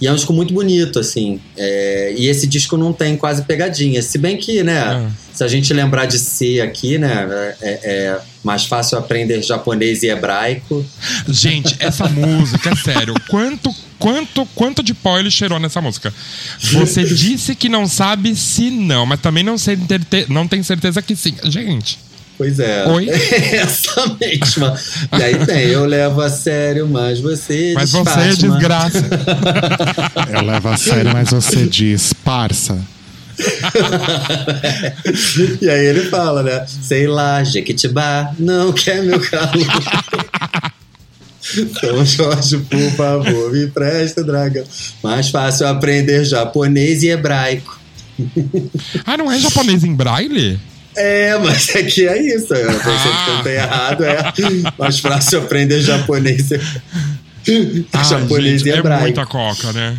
E é um disco muito bonito, assim. É, e esse disco não tem quase pegadinha. Se bem que, né, Ah. se a gente lembrar de C aqui, né, é, é mais fácil aprender japonês e hebraico. Gente, essa [laughs] música, é sério, quanto, quanto, quanto de pó ele cheirou nessa música? Você disse que não sabe se não, mas também não, sei não tem certeza que sim. Gente, Pois é. Oi? [laughs] Essa mesma. E aí tem, eu levo a sério, mas você mas diz você é desgraça. [laughs] Eu levo a sério, mas você diz, parça. [laughs] E aí ele fala, né? Sei lá, Jequitibá, não quer meu calor. São Jorge, por favor, me presta, dragão. Mais fácil aprender japonês e hebraico. Ah, não é japonês em braille? É, mas é que é isso. Eu pensei Ah. que cantei errado. É mais fácil aprender japonês [laughs] Ah, japonês gente, e é hebraico. muita coca, né?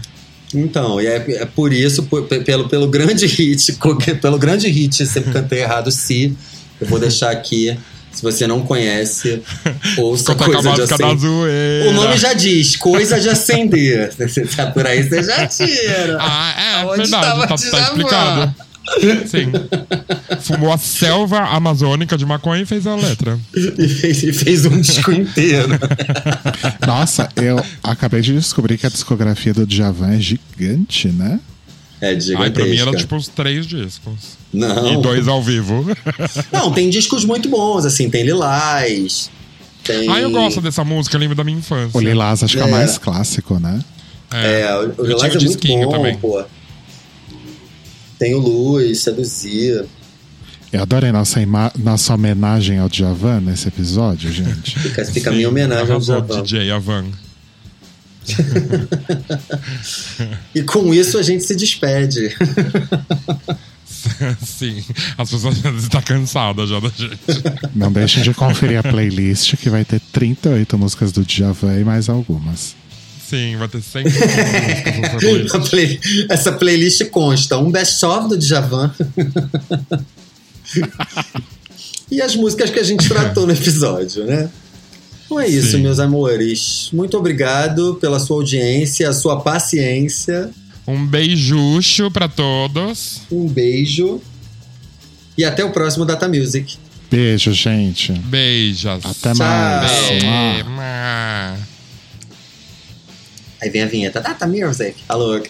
Então, e é, é por isso, por- pelo, [laughs] pelo grande hit, pelo grande hit, sempre cantei errado se, eu vou deixar aqui, se você não conhece, [laughs] ouça coisa de acender. O nome já diz, coisa de acender. Você tá por aí, você já tira. Ah, é Onde verdade, tá, tá explicado. Sim. Fumou a selva amazônica de maconha e fez a letra. E fez, e fez um disco [laughs] inteiro. Nossa, eu acabei de descobrir que a discografia do Djavan é gigante, né? É Ai, pra mim era gigantesca. tipo os três discos. Não. E dois ao vivo. [laughs] Não, tem discos muito bons, assim, tem Lilás. Tem... Ah, eu gosto dessa música, eu lembro da minha infância. O Lilás acho que é o É. mais clássico, né? É, o, o Eu Lilás é o muito bom, também. pô. Tem o Luz, Seduzir. Eu adorei nossa, nossa homenagem ao Djavan nesse episódio, gente. [laughs] Fica, fica a minha homenagem ao Djavan. DJ Avan. [laughs] E com isso a gente se despede. [laughs] Sim, as pessoas já estão cansadas já da gente. Não deixem de conferir a playlist que vai ter 38 músicas do Djavan e mais algumas. Sim, vai ter sempre músicas [laughs] play- essa playlist consta um best-of do Djavan. [laughs] e as músicas que a gente tratou no episódio, né? Então é isso, Sim. meus amores. Muito obrigado pela sua audiência, a sua paciência. Um beijucho pra todos. Um beijo. E até o próximo Data Music. Beijo, gente. Beijos. Até Tchau. mais. Beijo. Aí vem a vinheta. Data Music. Alô.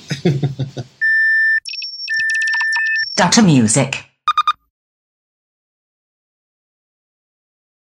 Data Music.